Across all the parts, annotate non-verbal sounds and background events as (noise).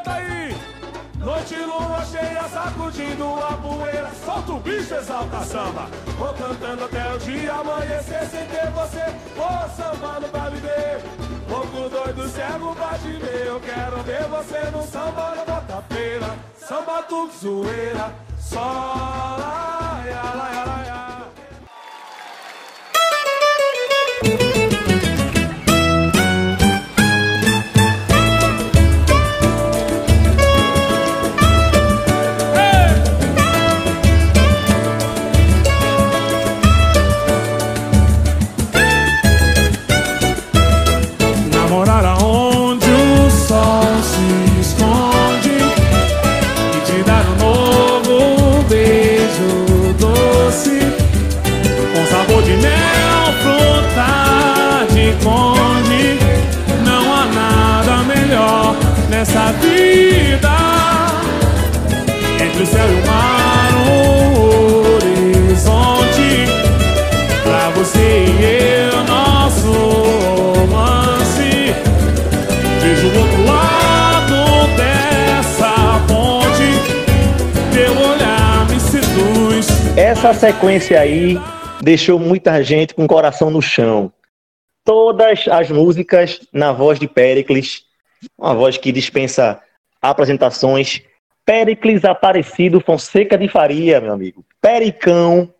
canta aí. Noite lua cheia, sacudindo a poeira. Solta o bicho, exalta samba. Vou cantando até o dia amanhecer sem ter você. Vou sambando pra viver. Louco doido, cego, bate meu. Quero ver você no samba na bota-feira. Samba tudo zoeira. Só lá, lá, lá, lá, lá. Nessa vida Entre o céu e o mar, um horizonte Pra você e eu, nosso romance Vejo o outro lado dessa ponte Teu olhar me seduz Essa sequência aí deixou muita gente com o coração no chão. Todas as músicas na voz de Pericles, uma voz que dispensa apresentações. Pericles Aparecido Fonseca de Faria, meu amigo. Pericão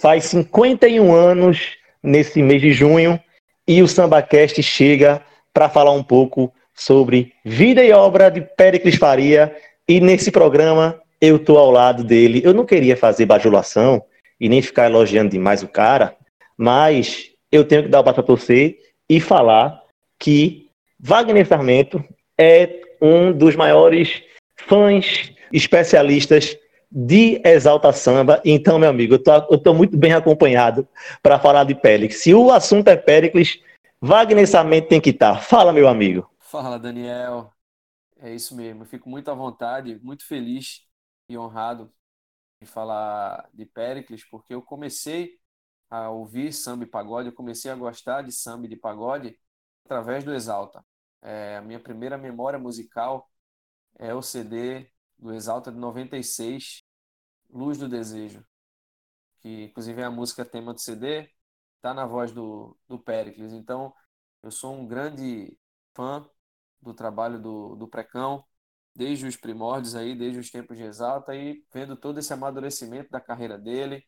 faz 51 anos nesse mês de junho e o SambaCast chega para falar um pouco sobre vida e obra de Pericles Faria e nesse programa eu tô ao lado dele. Eu não queria fazer bajulação e nem ficar elogiando demais o cara, mas eu tenho que dar o braço a torcer e falar que Wagner Sarmento é um dos maiores fãs especialistas de Exalta Samba. Então, meu amigo, eu tô muito bem acompanhado para falar de Péricles. Se o assunto é Péricles, Wagner Sarmento tem que estar. Fala, meu amigo. Fala, Daniel. É isso mesmo. Eu fico muito à vontade, muito feliz e honrado em falar de Péricles, porque eu comecei a ouvir samba e pagode, eu comecei a gostar de samba e de pagode através do Exalta. É, a minha primeira memória musical é o CD do Exalta de 96, Luz do Desejo, que inclusive é a música tema do CD, tá na voz do, do Péricles. Então, eu sou um grande fã do trabalho do, do Precão, desde os primórdios aí, desde os tempos de Exalta e vendo todo esse amadurecimento da carreira dele,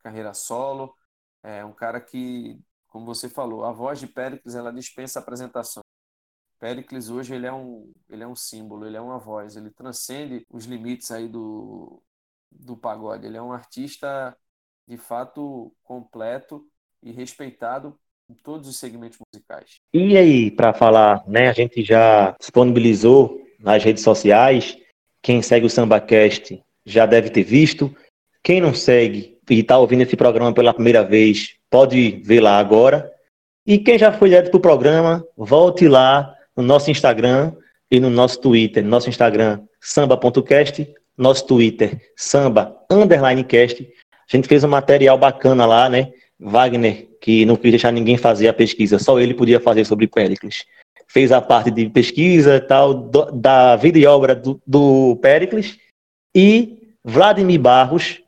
carreira solo, é um cara que, como você falou, a voz de Péricles ela dispensa apresentação. Péricles hoje ele é um ele é um símbolo, ele é uma voz, ele transcende os limites aí do do pagode. Ele é um artista de fato completo e respeitado em todos os segmentos musicais. E aí, para falar, né, a gente já disponibilizou nas redes sociais. Quem segue o SambaCast já deve ter visto. Quem não segue e está ouvindo esse programa pela primeira vez, pode ver lá agora. E quem já foi direto para o programa, volte lá no nosso Instagram e no nosso Twitter. Nosso Instagram, samba.cast, nosso Twitter, samba underline cast. A gente fez um material bacana lá, né? Wagner, que não quis deixar ninguém fazer a pesquisa, só ele podia fazer sobre Péricles. Fez a parte de pesquisa tal, do, da vida e obra do, do Péricles. E Vladimir Barros,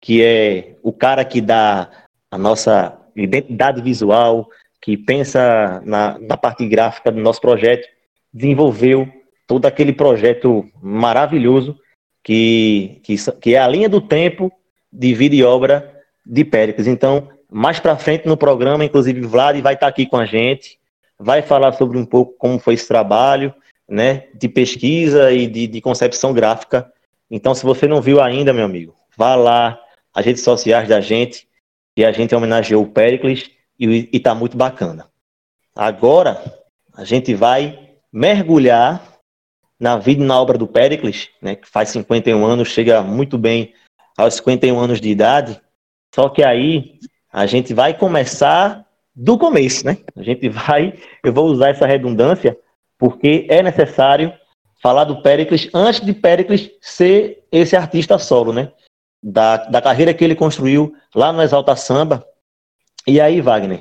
que é o cara que dá a nossa identidade visual, que pensa na, na parte gráfica do nosso projeto, desenvolveu todo aquele projeto maravilhoso que, que, que é a linha do tempo de vida e obra de Péricles. Então, mais para frente no programa, inclusive Vlad vai estar aqui com a gente, vai falar sobre um pouco como foi esse trabalho, né, de pesquisa e de, de concepção gráfica. Então, se você não viu ainda, meu amigo, vá lá, as redes sociais da gente, e a gente homenageou o Péricles e está muito bacana. Agora, a gente vai mergulhar na vida e na obra do Péricles, né, que faz 51 anos, chega muito bem aos 51 anos de idade, só que aí a gente vai começar do começo, né? A gente vai, eu vou usar essa redundância, porque é necessário falar do Péricles antes de Péricles ser esse artista solo, né? Da, da carreira que ele construiu lá no Exalta Samba. E aí, Wagner,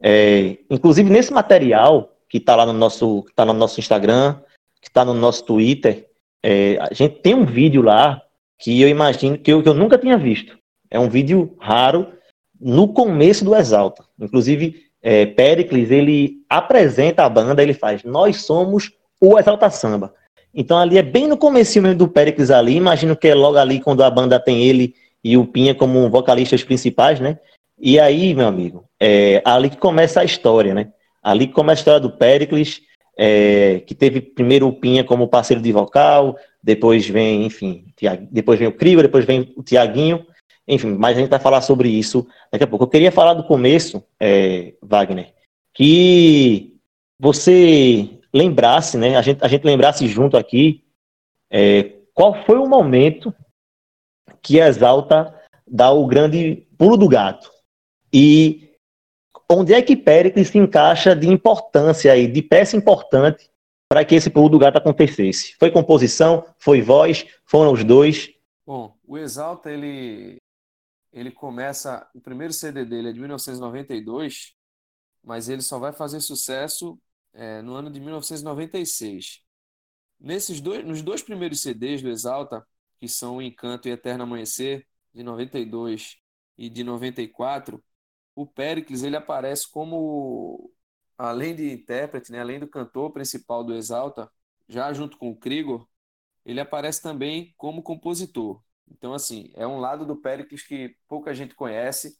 é, inclusive nesse material que está lá no nosso, tá no nosso Instagram, que está no nosso Twitter, é, a gente tem um vídeo lá que eu imagino que eu, que eu nunca tinha visto. É um vídeo raro no começo do Exalta. Inclusive, é, Pericles, ele apresenta a banda, ele faz, nós somos o Exalta Samba. Então ali é bem no começo mesmo do Pericles ali, imagino que é logo ali quando a banda tem ele e o Pinha como vocalistas principais, né? E aí, meu amigo, é ali que começa a história, né? Ali que começa a história do Pericles, é, que teve primeiro o Pinha como parceiro de vocal, depois vem, enfim, depois vem o Crigo, depois vem o Tiaguinho, enfim, mas a gente vai falar sobre isso daqui a pouco. Eu queria falar do começo, é, Wagner, que você lembrasse, né? A gente, a gente lembrasse junto aqui é, qual foi o momento que Exalta dá o grande pulo do gato. E onde é que Péricles se encaixa de importância aí, de peça importante para que esse pulo do gato acontecesse? Foi composição, foi voz, foram os dois? Bom, o Exalta, ele, ele começa, o primeiro CD dele é de 1992, mas ele só vai fazer sucesso é, no ano de 1996. Nesses dois, nos dois primeiros CDs do Exalta, que são o Encanto e Eterno Amanhecer, de 92 e de 94, o Pericles ele aparece como, além de intérprete, né, além do cantor principal do Exalta, já junto com o Krigor, ele aparece também como compositor. Então, assim, é um lado do Pericles que pouca gente conhece.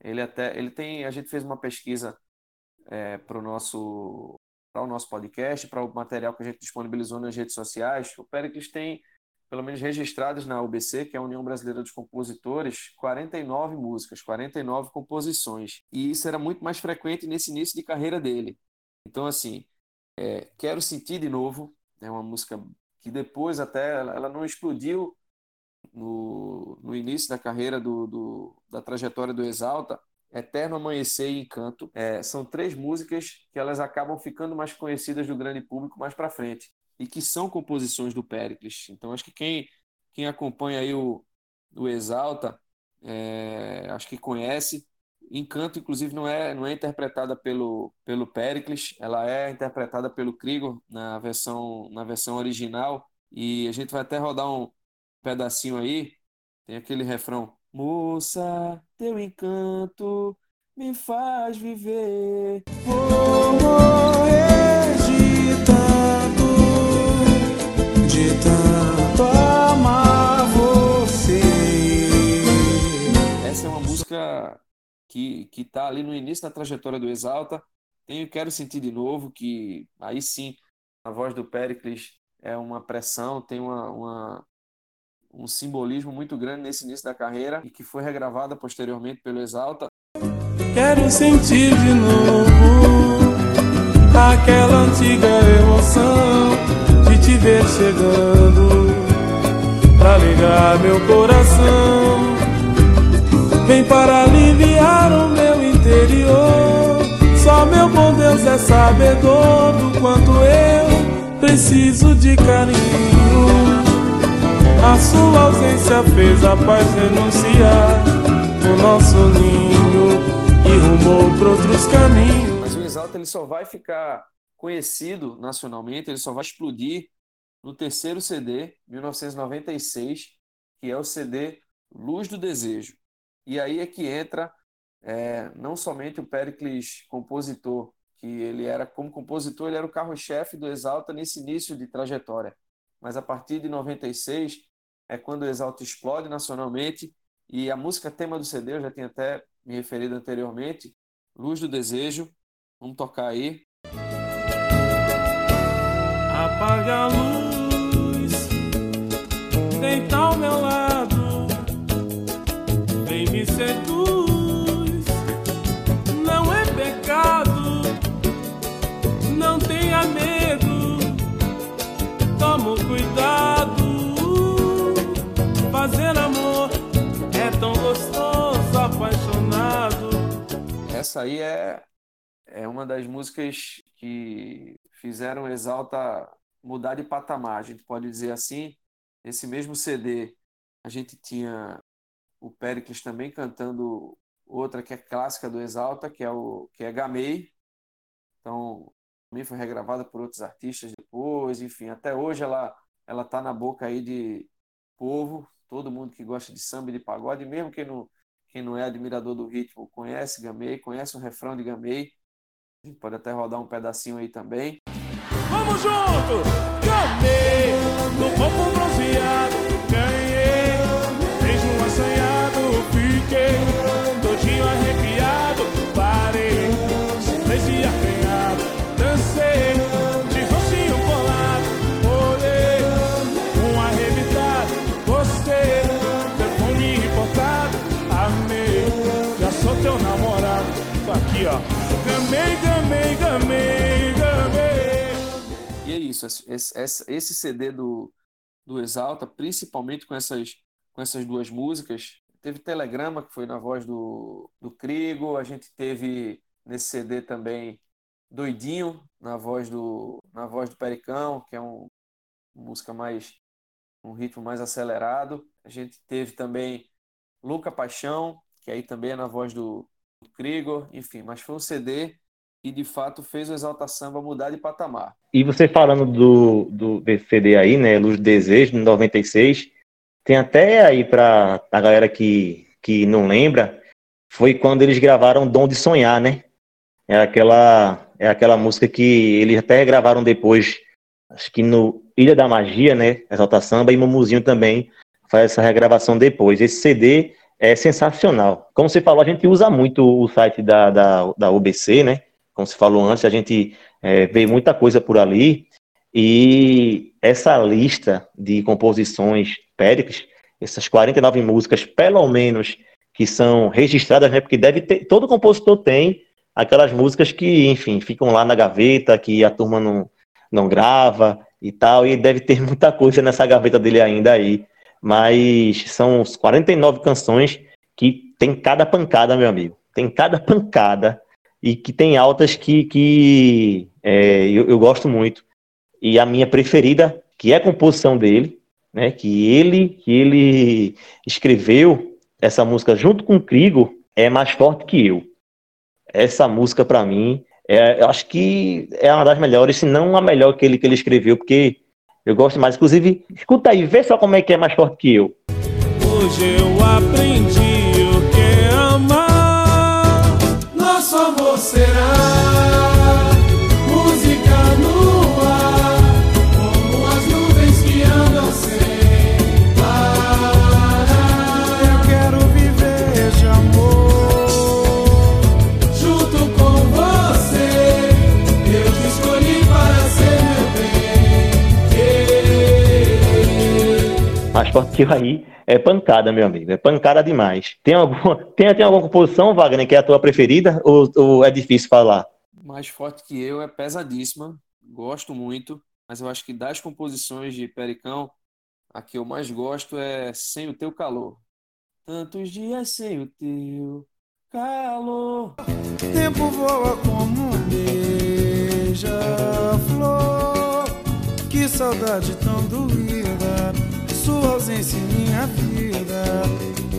Ele até, ele tem, a gente fez uma pesquisa é, para o nosso para o nosso podcast, para o material que a gente disponibilizou nas redes sociais, o Pericles tem, pelo menos registrados na UBC, que é a União Brasileira dos Compositores, 49 músicas, 49 composições. E isso era muito mais frequente nesse início de carreira dele. Então, assim, é, Quero Sentir de Novo, é uma música que depois até ela não explodiu no, no início da carreira do, do, da trajetória do Exalta, Eterno Amanhecer e Encanto. É, são três músicas que elas acabam ficando mais conhecidas do grande público mais para frente e que são composições do Pericles. Então acho que quem, quem acompanha aí o, o Exalta, é, acho que conhece. Encanto, inclusive, não é, não é interpretada pelo, pelo Pericles, ela é interpretada pelo Krieger na versão, na versão original. E a gente vai até rodar um pedacinho aí. Tem aquele refrão Moça, teu encanto me faz viver. Vou morrer tanto amar você. Essa é uma música que, que tá ali no início da trajetória do Exalta. Tenho Quero Sentir de Novo, que aí sim a voz do Pericles é uma pressão, tem uma, uma um simbolismo muito grande nesse início da carreira e que foi regravada posteriormente pelo Exalta. Quero sentir de novo aquela antiga emoção de te ver chegando pra ligar meu coração. Vem para aliviar o meu interior. Só meu bom Deus é sabedor do quanto eu preciso de carinho. A sua ausência fez a paz renunciar o nosso ninho e rumou para outros caminhos. Mas o Exalta ele só vai ficar conhecido nacionalmente, ele só vai explodir no terceiro CD, 1996, que é o CD Luz do Desejo. E aí é que entra é, não somente o Pericles compositor, que ele era como compositor, ele era o carro-chefe do Exalta nesse início de trajetória. Mas a partir de 96, é quando o Exalto explode nacionalmente e a música tema do CD, eu já tinha até me referido anteriormente, Luz do Desejo. Vamos tocar aí. Apaga a luz, deita ao meu lado, vem me seduz, não é pecado, não tenha medo, toma cuidado. Fazer amor é tão gostoso, apaixonado. Essa aí é, é uma das músicas que fizeram Exalta mudar de patamar, a gente pode dizer assim. Esse mesmo CD, a gente tinha o Pericles também cantando outra que é clássica do Exalta, que é o que é Gamei. Então, também foi regravada por outros artistas depois, enfim, até hoje ela ela tá na boca aí de povo, todo mundo que gosta de samba e de pagode, mesmo quem não quem não é admirador do ritmo conhece Gamei, conhece o refrão de Gamei. A gente pode até rodar um pedacinho aí também. Vamos junto! Gamei, no corpo é isso, esse, esse, CD do, do Exalta, principalmente com essas, com essas duas músicas, teve Telegrama, que foi na voz do, do Crigo, a gente teve nesse CD também Doidinho, na voz do, na voz do Pericão, que é um, uma música mais, um ritmo mais acelerado. A gente teve também Louca Paixão, que aí também é na voz do, do enfim, mas foi um CD que de fato fez o Exalta Samba mudar de patamar. E você falando do, do desse CD aí, né, Luz Desejo, de 96, tem até aí para a galera que, que não lembra, foi quando eles gravaram Dom de Sonhar, né? É aquela, é aquela música que eles até gravaram depois, acho que no Ilha da Magia, né? Exalta Samba e Mumuzinho também faz essa regravação depois. Esse CD é sensacional. Como você falou, a gente usa muito o site da, da, da UBC, né? Como você falou antes, a gente é, vê muita coisa por ali. E essa lista de composições Péricles, essas 49 músicas, pelo menos, que são registradas, né? Porque deve ter, todo compositor tem aquelas músicas que, enfim, ficam lá na gaveta, que a turma não, não grava e tal, e deve ter (laughs) muita coisa nessa gaveta dele ainda aí. Mas são 49 canções que tem cada pancada, meu amigo. Tem cada pancada e que tem altas que, que é, eu, eu, gosto muito. E a minha preferida, que é a composição dele, né, que ele que ele escreveu essa música junto com o é mais forte que eu. Essa música para mim, é, eu acho que é uma das melhores, se não a melhor que ele que ele escreveu, porque eu gosto mais. Inclusive, escuta aí, vê só como é que é mais forte que eu. Hoje eu aprendi bem. Mais forte que eu aí é pancada, meu amigo. É pancada demais. Tem alguma, tem, tem alguma composição, Wagner, que é a tua preferida? Ou, ou é difícil falar? Mais forte que eu é pesadíssima. Gosto muito. Mas eu acho que das composições de Pericão, a que eu mais gosto é Sem o Teu Calor. Tantos dias sem o teu calor. Tempo voa como um beija-flor. Que saudade tão doída. Sua ausência em minha vida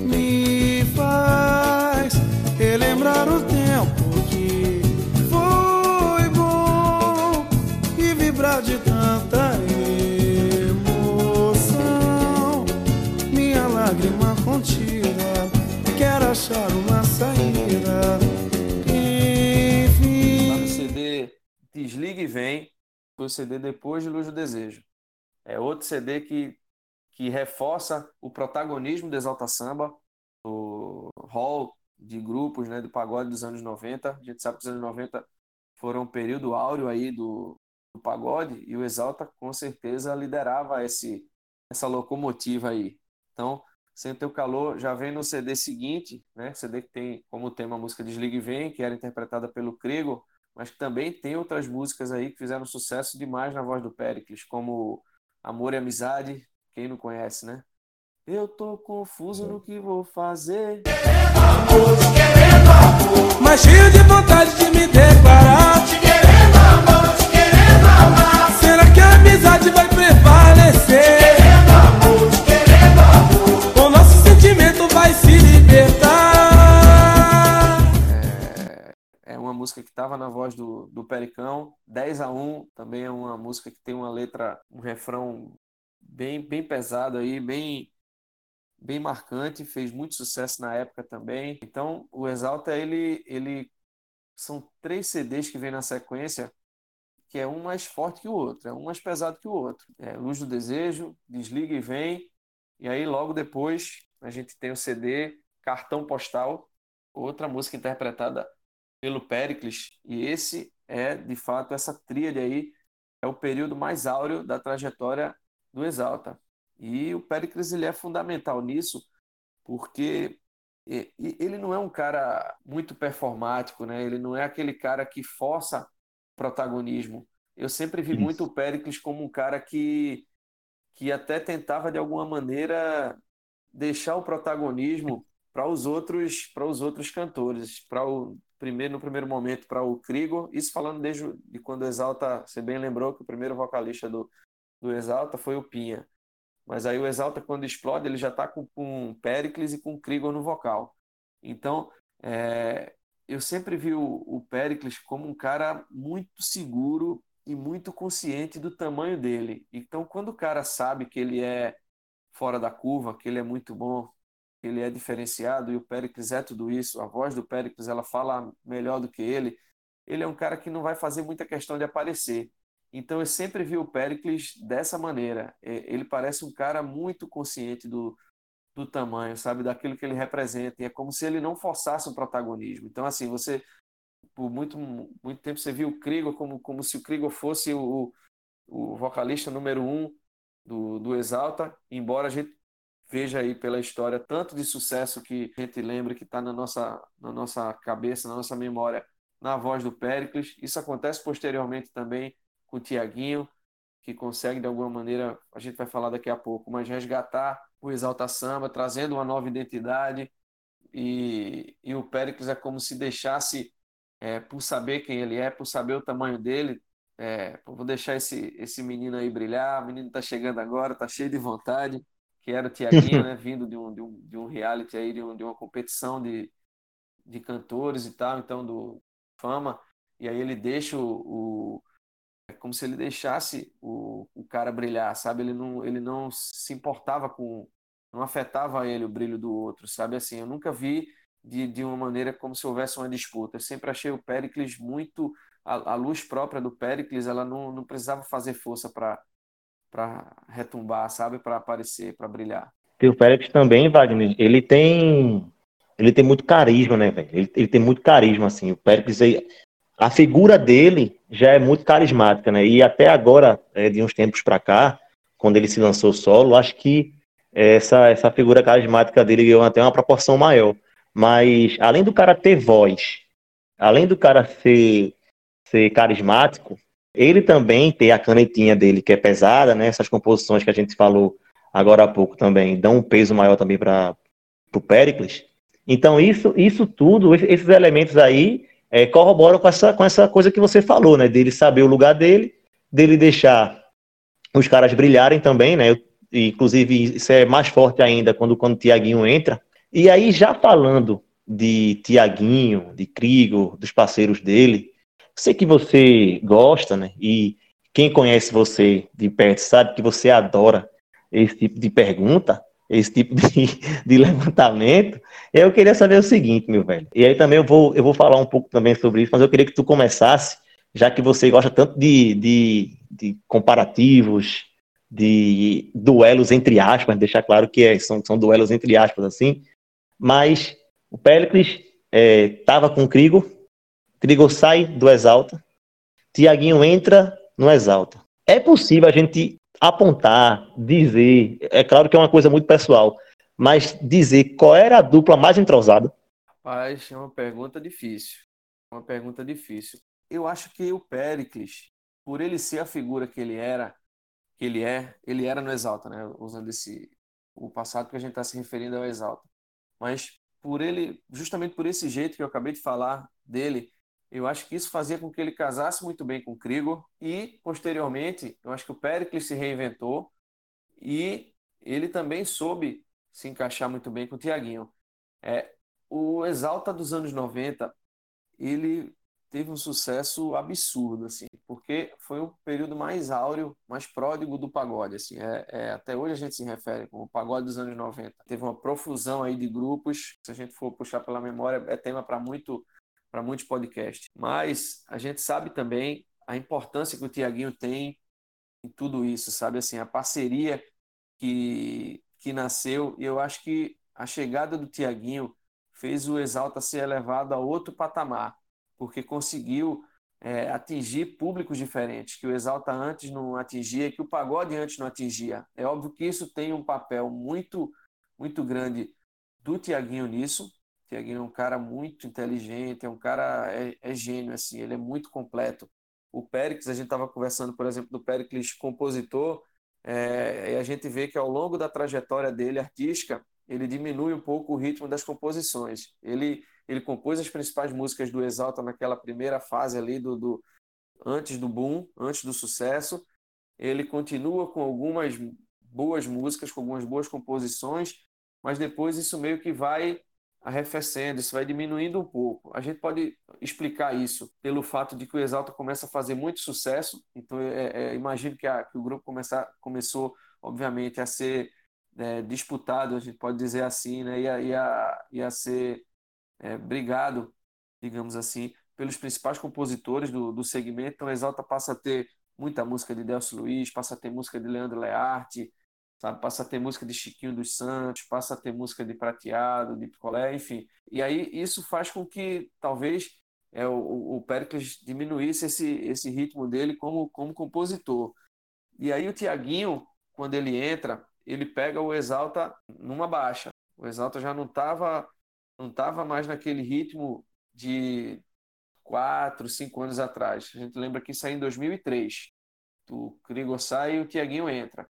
me faz relembrar o tempo que foi bom e vibrar de tanta emoção. Minha lágrima contida, quero achar uma saída. Enfim. No CD Desliga e Vem, foi o CD depois de Luz do Desejo. É outro CD que, que reforça o protagonismo do Exalta Samba, o hall de grupos né, do pagode dos anos 90. A gente sabe que os anos 90 foram um período áureo aí do, do pagode e o Exalta com certeza liderava esse, essa locomotiva aí. Então, Sem Teu Calor já vem no CD seguinte, né? CD que tem como tema a música Desliga e Vem, que era interpretada pelo Krego, mas que também tem outras músicas aí que fizeram sucesso demais na voz do Pericles, como Amor e Amizade, quem não conhece, né? Eu tô confuso no que vou fazer. Mas cheio de vontade de me declarar. Te querendo amor, te querendo amar. Será que a amizade vai prevalecer? Te querendo amor, te querendo amor. O nosso sentimento vai se libertar. É, é uma música que estava na voz do, do Pericão. 10 a 1 também é uma música que tem uma letra, um refrão bem, bem pesado aí, bem bem marcante, fez muito sucesso na época também. Então, o Exalta ele ele são três CDs que vem na sequência, que é um mais forte que o outro, é um mais pesado que o outro. É Luz do Desejo, Desliga e Vem, e aí logo depois a gente tem o CD Cartão Postal, outra música interpretada pelo Pericles, e esse é, de fato, essa tríade aí é o período mais áureo da trajetória do Exalta. E o Pericles ele é fundamental nisso, porque ele não é um cara muito performático, né? Ele não é aquele cara que força protagonismo. Eu sempre vi Isso. muito o Pericles como um cara que que até tentava de alguma maneira deixar o protagonismo para os outros para os outros cantores, para o primeiro no primeiro momento para o Krigor, isso falando desde de quando o Exalta, você bem lembrou que o primeiro vocalista do do Exalta foi o Pinha. Mas aí o Exalta, quando explode, ele já está com, com Pericles e com Krigor no vocal. Então, é, eu sempre vi o, o Pericles como um cara muito seguro e muito consciente do tamanho dele. Então, quando o cara sabe que ele é fora da curva, que ele é muito bom, que ele é diferenciado, e o Pericles é tudo isso, a voz do Pericles ela fala melhor do que ele, ele é um cara que não vai fazer muita questão de aparecer. Então eu sempre vi o Pericles dessa maneira. Ele parece um cara muito consciente do, do tamanho, sabe, daquilo que ele representa. E é como se ele não forçasse o protagonismo. Então assim, você por muito muito tempo você viu o Krieger como como se o Krieger fosse o, o vocalista número um do, do Exalta, embora a gente veja aí pela história tanto de sucesso que a gente lembra que está na nossa na nossa cabeça, na nossa memória, na voz do Pericles. Isso acontece posteriormente também com o Tiaguinho, que consegue de alguma maneira, a gente vai falar daqui a pouco, mas resgatar o Exalta Samba, trazendo uma nova identidade. E, e o Péricles é como se deixasse, é, por saber quem ele é, por saber o tamanho dele, é, vou deixar esse, esse menino aí brilhar. O menino está chegando agora, está cheio de vontade. Que era o Tiaguinho, né, vindo de um, de, um, de um reality aí, de, um, de uma competição de, de cantores e tal, então do Fama. E aí ele deixa o, é como se ele deixasse o, o cara brilhar, sabe? Ele não, ele não se importava com, não afetava ele o brilho do outro, sabe? Assim, eu nunca vi de, de uma maneira como se houvesse uma disputa. Eu sempre achei o Pericles muito, a, a luz própria do Pericles, ela não, não precisava fazer força para retumbar, sabe? Para aparecer, para brilhar. E o Pericles também, Wagner, ele tem ele tem muito carisma, né, velho? Ele, ele tem muito carisma, assim. O Pericles, a figura dele já é muito carismática, né? E até agora, é, de uns tempos para cá, quando ele se lançou solo, acho que essa, essa figura carismática dele ganhou até uma proporção maior. Mas além do cara ter voz, além do cara ser, ser carismático, ele também tem a canetinha dele que é pesada, né? Essas composições que a gente falou agora há pouco também dão um peso maior também para o Pericles. Então isso, isso tudo, esses elementos aí é, corroboram com essa, com essa coisa que você falou, né? Dele saber o lugar dele, dele deixar os caras brilharem também, né? E, inclusive, isso é mais forte ainda quando, quando o Tiaguinho entra. E aí, já falando de Tiaguinho, de Crigo, dos parceiros dele, sei que você gosta, né? E quem conhece você de perto sabe que você adora esse tipo de pergunta esse tipo de, (laughs) de levantamento. Eu queria saber o seguinte, meu velho. E aí também eu vou, eu vou falar um pouco também sobre isso, mas eu queria que tu começasse, já que você gosta tanto de, de, de comparativos, de duelos entre aspas, deixar claro que é, são, são duelos entre aspas, assim. Mas o Péricles estava é, com o Crigo, Crigo sai do Exalta, Tiaguinho entra no Exalta. É possível a gente apontar, dizer, é claro que é uma coisa muito pessoal, mas dizer qual era a dupla mais entrosada? Rapaz, é uma pergunta difícil. Uma pergunta difícil. Eu acho que o Pericles, por ele ser a figura que ele era, que ele é, ele era no Exalta, né? Usando esse o passado que a gente está se referindo ao Exalta. Mas por ele, justamente por esse jeito que eu acabei de falar dele, eu acho que isso fazia com que ele casasse muito bem com o Krigor e, posteriormente, eu acho que o Pericles se reinventou e ele também soube se encaixar muito bem com o Tiaguinho. É, o Exalta dos anos 90, ele teve um sucesso absurdo, assim, porque foi o período mais áureo, mais pródigo do pagode, assim, é, é, até hoje a gente se refere como o pagode dos anos 90. Teve uma profusão aí de grupos, se a gente for puxar pela memória, é tema para muito para muitos podcasts. Mas a gente sabe também a importância que o Tiaguinho tem em tudo isso, sabe assim, a parceria que que nasceu, e eu acho que a chegada do Tiaguinho fez o Exalta ser elevado a outro patamar porque conseguiu é, atingir públicos diferentes, que o Exalta antes não atingia, que o Pagode antes não atingia. É óbvio que isso tem um papel muito, muito grande do Tiaguinho nisso. Tiaguinho é um cara muito inteligente, é um cara, é, é gênio, assim, ele é muito completo. O Péricles, a gente estava conversando, por exemplo, do Péricles compositor, é, e a gente vê que ao longo da trajetória dele artística, ele diminui um pouco o ritmo das composições. Ele ele compôs as principais músicas do Exalta naquela primeira fase ali do, do antes do boom, antes do sucesso. Ele continua com algumas boas músicas, com algumas boas composições, mas depois isso meio que vai arrefecendo, isso vai diminuindo um pouco. A gente pode explicar isso pelo fato de que o Exalta começa a fazer muito sucesso, então é, é, imagino que, a, que, o grupo começou, obviamente, a ser é, disputado, a gente pode dizer assim, né? e, a, e, a, e a ser é, brigado, digamos assim, pelos principais compositores do, do segmento. Então, Exalta passa a ter muita música de Delcio Luiz, passa a ter música de Leandro Learte, sabe? passa a ter música de Chiquinho dos Santos, passa a ter música de Prateado, de Picolé, enfim. E aí isso faz com que talvez é, o, o Pericles diminuísse esse, esse ritmo dele como, como compositor. E aí o Tiaguinho, quando ele entra, ele pega o Exalta numa baixa. O Exalta já não estava não estava mais naquele ritmo de quatro, cinco anos atrás. A gente lembra que isso aí em 2003. O Krigor sai e o Tiaguinho entra.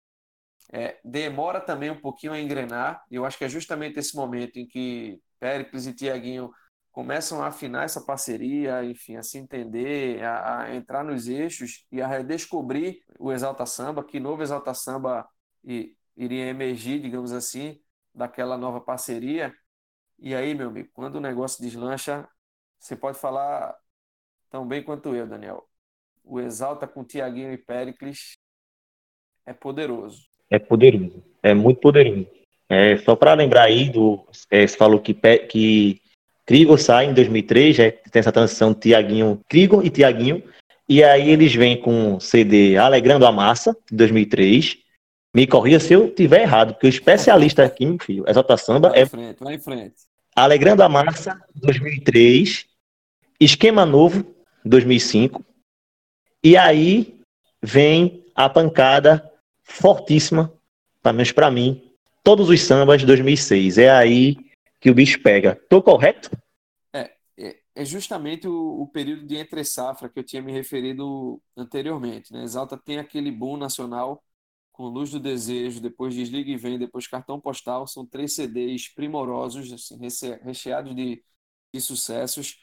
É, demora também um pouquinho a engrenar. Eu acho que é justamente esse momento em que Péricles e Tiaguinho começam a afinar essa parceria, enfim, a se entender, a, a, entrar nos eixos e a redescobrir o Exalta Samba, que novo Exalta Samba iria emergir, digamos assim, daquela nova parceria. E aí, meu amigo, quando o negócio deslancha, você pode falar tão bem quanto eu, Daniel. O Exalta com Tiaguinho e Pericles é poderoso. É poderoso, é muito poderoso. É, só para lembrar aí, do, é, você falou que, que Crigo sai em 2003, já tem essa transição Tiaguinho, Crigo e Tiaguinho, e aí eles vêm com o CD Alegrando a Massa, de 2003, me corrija se eu tiver errado, porque o especialista aqui, meu filho, Exalta Samba vai é. Em frente, vai em frente. Alegrando a Massa, 2003. Esquema Novo, 2005. E aí vem a pancada fortíssima, pelo menos para mim, todos os sambas de 2006. É aí que o bicho pega. Tô correto? É, é, é justamente o, o, período de entre safra que eu tinha me referido anteriormente. Né? Exalta tem aquele boom nacional com Luz do Desejo, depois Desliga e Vem, depois Cartão Postal, são três CDs primorosos, assim, recheados de, de sucessos.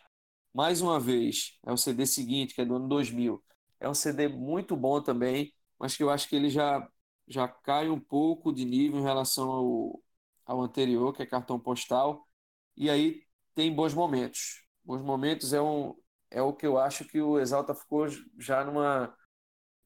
Mais uma vez, é o CD seguinte, que é do ano 2000. É um CD muito bom também, mas que eu acho que ele já, já cai um pouco de nível em relação ao, ao anterior, que é Cartão Postal. E aí tem bons momentos. Bons momentos é, um, é o que eu acho que o Exalta ficou já numa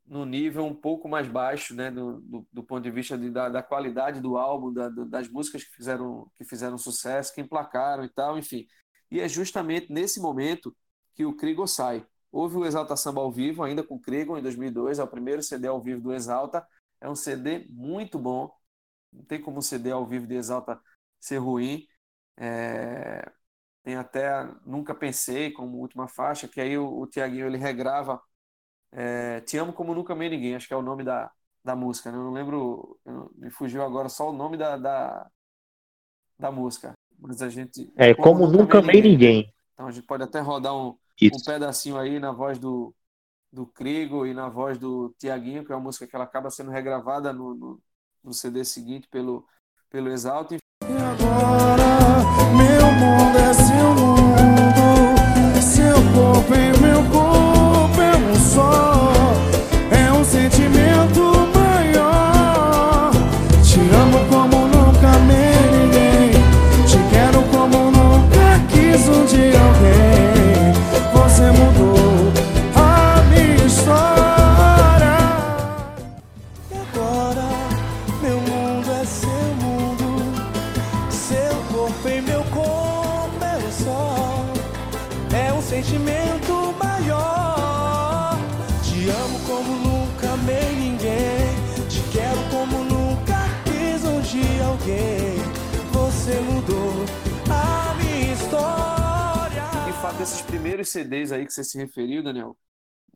no nível um pouco mais baixo, né, do, do, do ponto de vista de, da, da, qualidade do álbum, da, das músicas que fizeram, que fizeram sucesso, que emplacaram e tal, enfim. E é justamente nesse momento que o Krigo sai. Houve o Exalta Samba ao vivo, ainda com o Krigo, em 2002, é o primeiro CD ao vivo do Exalta. É um CD muito bom, não tem como um CD ao vivo de Exalta ser ruim. É... Tem até Nunca Pensei como última faixa, que aí o, o Tiaguinho ele regrava é, Te Amo Como Nunca Amei Ninguém, acho que é o nome da, da música. Né? Eu não lembro, eu, me fugiu agora só o nome da, da, da música. Mas a gente. É, Como, como Nunca Amei ninguém. ninguém. Então a gente pode até rodar um, um pedacinho aí na voz do, do Krigo e na voz do Tiaguinho, que é uma música que ela acaba sendo regravada no, no, no CD seguinte pelo, pelo Exalto. E agora, meu mundo é seu mundo, seu corpo em meu corpo só é um sentimento maior. Te amo como nunca amei esses primeiros CDs aí que você se referiu, Daniel,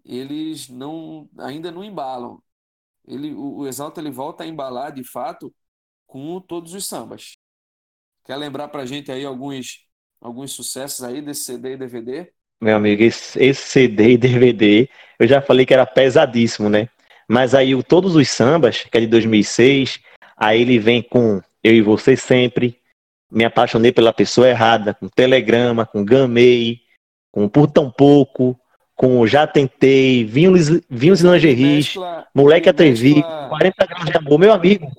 eles não ainda não embalam. Ele, o, o Exalta ele volta a embalar de fato com todos os sambas. Quer lembrar pra gente aí alguns alguns sucessos aí desse CD e DVD? Meu amigo, esse, esse CD e DVD, eu já falei que era pesadíssimo, né? Mas aí o Todos os Sambas, que é de 2006, aí ele vem com Eu e Você Sempre, Me Apaixonei pela Pessoa Errada, com Telegrama, com Gamei, com Por Tão Pouco, com Já Tentei, Vinhos, vinhos e Lingeries, Moleque Atrevido, mescla... 40 graus de amor, meu amigo.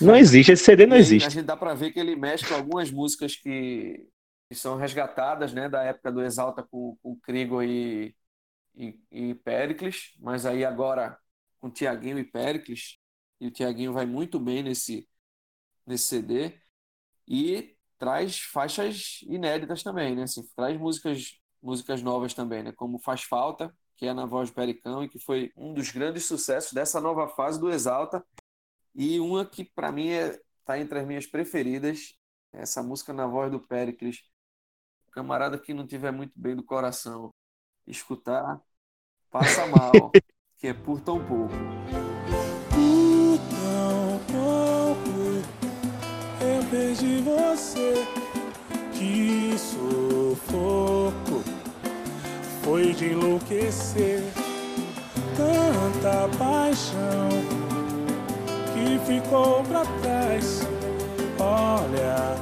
Não existe, esse CD não existe. A gente dá para ver que ele mexe com algumas músicas que, que são resgatadas, né, da época do Exalta com, com Krigo e, e, e Pericles, mas aí agora com Tiaguinho e Pericles, e o Tiaguinho vai muito bem nesse, nesse CD, e traz faixas inéditas também, né, assim, traz músicas, músicas novas também, né, como Faz Falta, que é na voz do Pericão e que foi um dos grandes sucessos dessa nova fase do Exalta, e uma que para mim está é, tá entre as minhas preferidas, essa música na voz do Pericles. Camarada que não tiver muito bem do coração, escutar, passa mal, (laughs) que é por tão pouco. De enlouquecer tanta paixão que ficou pra trás. Olha,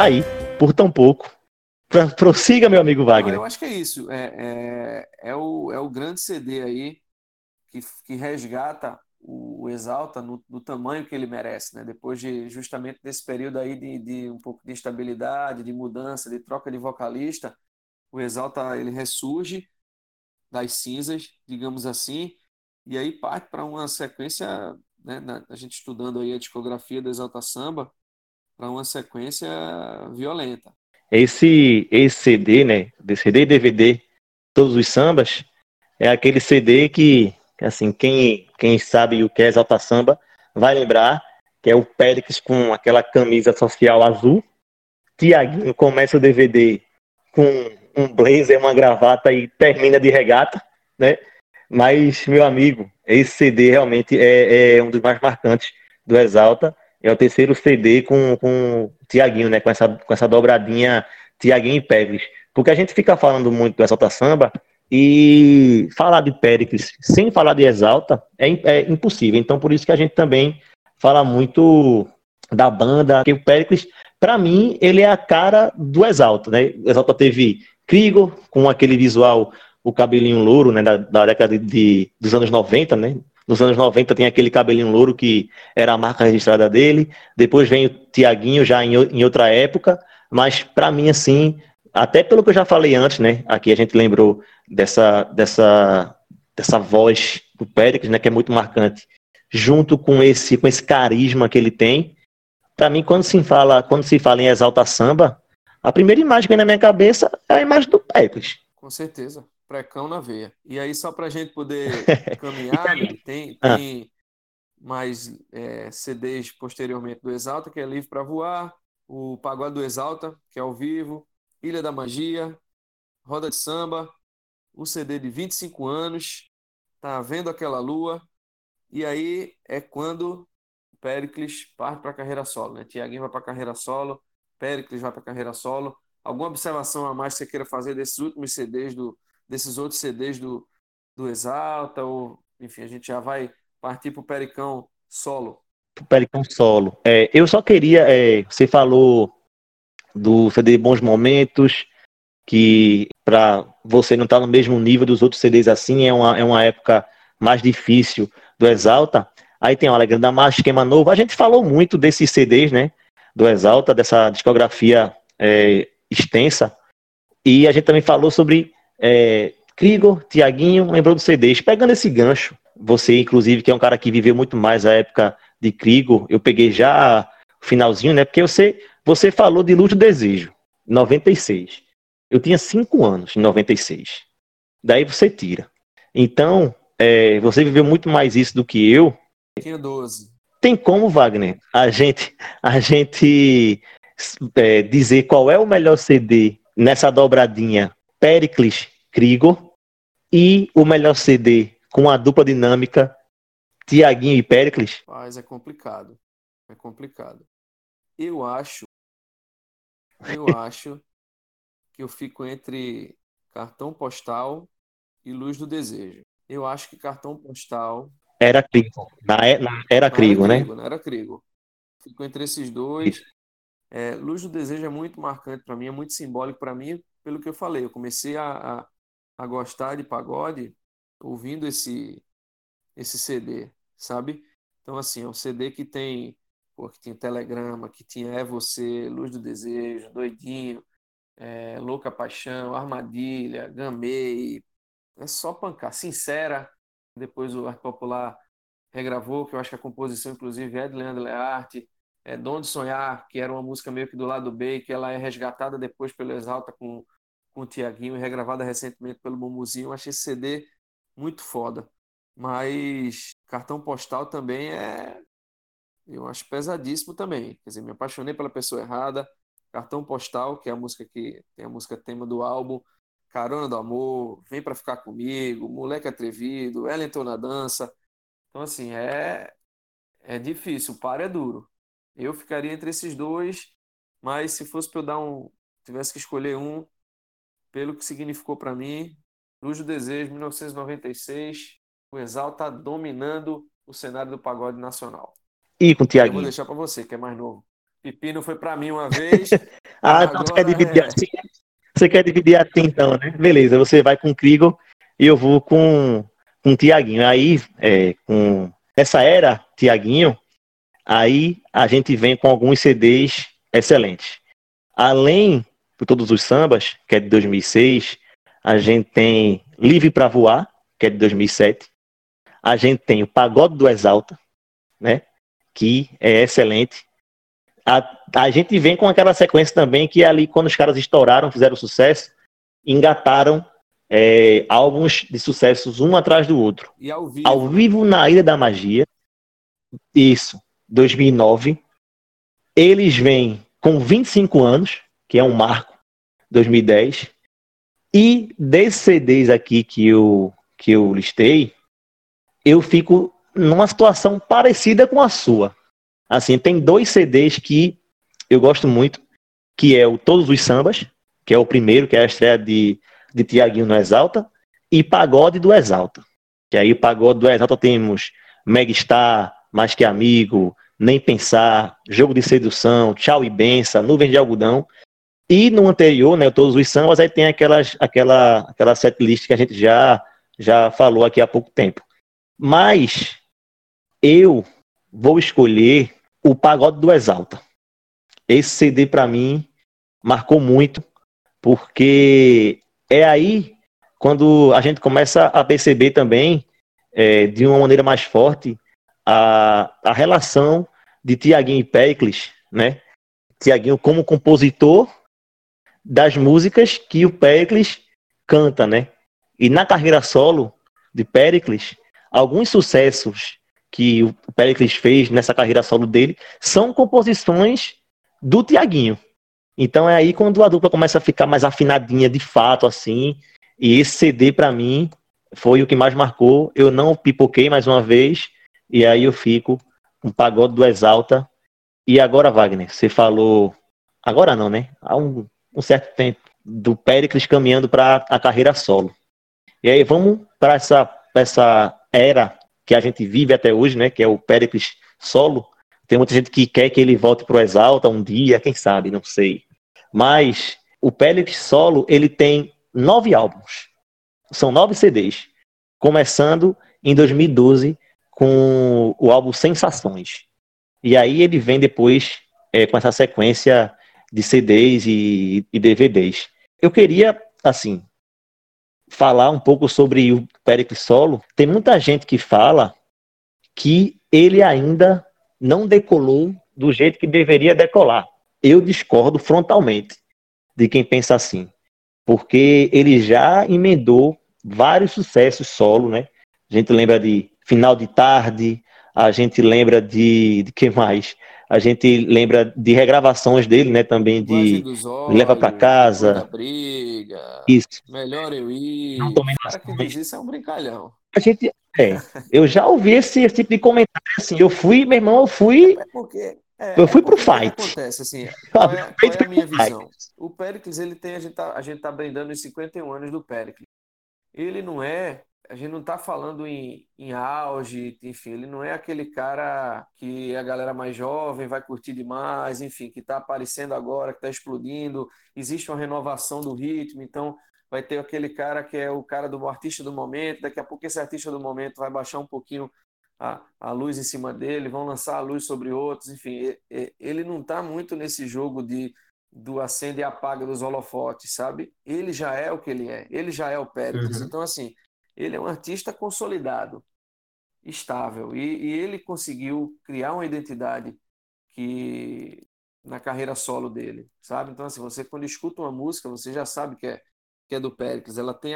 Tá aí, por tão pouco. Prossiga, meu amigo Wagner. Eu acho que é isso. É, é, é, o, é o grande CD aí que, que resgata o, o Exalta no, no, tamanho que ele merece, né? Depois de justamente desse período aí de, de um pouco de instabilidade, de mudança, de troca de vocalista, o Exalta ele ressurge das cinzas, digamos assim, e aí parte para uma sequência, né, na, a gente estudando aí a discografia do Exalta Samba, para uma sequência violenta. Esse, esse CD, né, CD e DVD, todos os sambas, é aquele CD que, assim, quem, quem sabe o que é Exalta Samba vai lembrar, que é o Périx com aquela camisa social azul, Tiaguinho começa o DVD com um blazer, uma gravata e termina de regata, né? Mas, meu amigo, esse CD realmente é, é um dos mais marcantes do Exalta é o terceiro CD com, com Tiaguinho, né? Com essa, com essa dobradinha Tiaguinho e Péricles. Porque a gente fica falando muito do Exalta Samba e falar de Péricles sem falar de Exalta é, é impossível. Então, por isso que a gente também fala muito da banda, que o Péricles, para mim, ele é a cara do Exalta, né? O Exalta teve Krigor, com aquele visual, o cabelinho louro, né, da, da década de, dos anos 90, né? Nos anos 90 tem aquele cabelinho louro que era a marca registrada dele. Depois vem o Tiaguinho já em, em outra época. Mas para mim, assim, até pelo que eu já falei antes, né? Aqui a gente lembrou dessa, dessa, dessa voz do Péricles, né? Que é muito marcante. Junto com esse, com esse carisma que ele tem. Para mim, quando se fala, quando se fala em exalta samba, a primeira imagem que vem na minha cabeça é a imagem do Péricles. Com certeza precão na veia. E aí, só para a gente poder (laughs) caminhar, né, tem, ah. tem mais é, CDs posteriormente do Exalta, que é Livre para Voar, o Pagode do Exalta, que é ao vivo, Ilha da Magia, Roda de Samba, o CD de 25 anos, Tá Vendo Aquela Lua, e aí é quando o Pericles parte para a carreira solo, né? Tiaguinho vai para a carreira solo, Pericles vai para a carreira solo. Alguma observação a mais que você queira fazer desses últimos CDs do, desses outros CDs do, do Exalta, ou enfim, a gente já vai partir para o Pericão solo. Pericles solo. É, eu só queria, é, você falou do CD Bons Momentos, que para você não estar tá no mesmo nível dos outros CDs assim, é uma, é uma época mais difícil do Exalta. Aí tem o Alegrando da Marcha, Esquema Novo. A gente falou muito desses CDs, né? Do Exalta, dessa discografia é, extensa. E a gente também falou sobre é, Krigor, Tiaguinho, lembrou dos CDs. Pegando esse gancho, você, inclusive, que é um cara que viveu muito mais a época de Krigor, eu peguei já o finalzinho, né? Porque você, você falou de Luz do Desejo, 96. Eu tinha 5 anos em 96. Daí você tira. Então, é, você viveu muito mais isso do que eu. Tinha 12. Tem como, Wagner, a gente, a gente é, dizer qual é o melhor CD nessa dobradinha Pericles Krigor e o melhor CD com a dupla dinâmica Tiaguinho e Pericles? Mas é complicado. É complicado. Eu acho. Eu (laughs) acho que eu fico entre cartão postal e luz do desejo. Eu acho que cartão postal. Era Crigo. Na, na, era Crigo, né? Não era Crigo. Fico entre esses dois. É, luz do desejo é muito marcante para mim, é muito simbólico para mim, pelo que eu falei. Eu comecei a, a, a gostar de pagode ouvindo esse, esse CD, sabe? Então, assim, é um CD que tem, pô, que tinha Telegrama, que tinha É Você, Luz do Desejo, Doidinho, é, Louca Paixão, Armadilha, Gamei, é só pancar. Sincera, depois o Arte Popular regravou, que eu acho que a composição, inclusive, é de Leandro Learte, é Dom de Sonhar, que era uma música meio que do lado B, que ela é resgatada depois pelo Exalta com, com o Tiaguinho regravada recentemente pelo Mumuzinho. Eu achei esse CD muito foda. Mas cartão postal também é. Eu acho pesadíssimo também. Quer dizer, me apaixonei pela pessoa errada. Cartão postal, que é a música que tem a música tema do álbum. Carona do Amor, Vem para Ficar Comigo, Moleque Atrevido, Entrou na Dança. Então, assim, é, é difícil, o par é duro. Eu ficaria entre esses dois, mas se fosse para eu dar um. tivesse que escolher um, pelo que significou para mim, Luz do Desejo, 1996, o Exalta tá dominando o cenário do pagode nacional. E com o Tiaguinho? Eu vou deixar para você, que é mais novo. Pepino foi para mim uma vez. (laughs) ah, então você quer dividir é... assim? Você quer dividir assim então, né? Beleza, você vai com o Krigo e eu vou com, com o Tiaguinho. Aí, é, com essa era, Tiaguinho, aí a gente vem com alguns CDs excelentes. Além de todos os sambas, que é de 2006, a gente tem Livre para Voar, que é de 2007. A gente tem o Pagode do Exalta, né? Que é excelente. A, a gente vem com aquela sequência também que ali, quando os caras estouraram, fizeram sucesso, engataram é, álbuns de sucessos um atrás do outro. E ao vivo. Ao vivo na Ilha da Magia. Isso, 2009. Eles vêm com 25 anos, que é um marco, 2010. E desses CDs aqui que eu, que eu listei, eu fico numa situação parecida com a sua. Assim, tem dois CDs que eu gosto muito, que é o Todos os Sambas, que é o primeiro, que é a estreia de, de Tiaguinho no Exalta, e Pagode do Exalta. Que aí Pagode do Exalta temos Megastar, Mais Que Amigo, Nem Pensar, Jogo de Sedução, Tchau e Benção, Nuvens de Algodão. E no anterior, né, todos os sambas, aí tem aquelas, aquela, aquela setlist que a gente já, já falou aqui há pouco tempo. Mas eu vou escolher o Pagode do Exalta. Esse CD para mim marcou muito, porque é aí quando a gente começa a perceber também, é, de uma maneira mais forte, a, a relação de Tiaguinho e Pericles, né? Tiaguinho como compositor das músicas que o Pericles canta, né? E na carreira solo de Pericles, alguns sucessos que o Pericles fez nessa carreira solo dele são composições do Tiaguinho. Então é aí quando a dupla começa a ficar mais afinadinha de fato, assim. E esse CD para mim foi o que mais marcou. Eu não pipoquei mais uma vez. E aí eu fico um pagode do Exalta. E agora, Wagner, você falou. Agora não, né? Há um um certo tempo do Péricles caminhando para a carreira solo. E aí vamos para essa, essa era que a gente vive até hoje, né, que é o Péricles solo. Tem muita gente que quer que ele volte pro Exalta um dia, quem sabe, não sei. Mas o Pélix solo, ele tem nove álbuns. São nove CDs. Começando em 2012 com o álbum Sensações. E aí ele vem depois é, com essa sequência de CDs e, e DVDs. Eu queria, assim, falar um pouco sobre o Pericles Solo. Tem muita gente que fala que ele ainda não decolou do jeito que deveria decolar. Eu discordo frontalmente de quem pensa assim, porque ele já emendou vários sucessos solo, né? A gente lembra de Final de Tarde, a gente lembra de, de que mais? A gente lembra de regravações dele, né? Também de olhos, Leva para Casa. Briga, isso. Melhor eu ir. Não tomei cara que diz isso é um brincalhão. A gente, é, eu já ouvi esse, esse, tipo de comentário assim. Eu fui, meu irmão, eu fui. É porque, é, eu fui é pro fight. acontece assim? Qual é, qual é a minha visão? O Pericles, ele tem, a gente tá, a gente tá brindando os 51 anos do Pericles. Ele não é a gente não está falando em, em auge, enfim, ele não é aquele cara que a galera mais jovem vai curtir demais, enfim, que está aparecendo agora, que está explodindo, existe uma renovação do ritmo, então vai ter aquele cara que é o cara do artista do momento, daqui a pouco esse artista do momento vai baixar um pouquinho a, a luz em cima dele, vão lançar a luz sobre outros, enfim, ele não está muito nesse jogo de do acende e apaga dos holofotes, sabe? Ele já é o que ele é, ele já é o Pérez. Uhum. Então, assim, ele é um artista consolidado, estável, e, e ele conseguiu criar uma identidade que na carreira solo dele, sabe? Então, assim, você quando escuta uma música, você já sabe que é, que é do Pericles, ela tem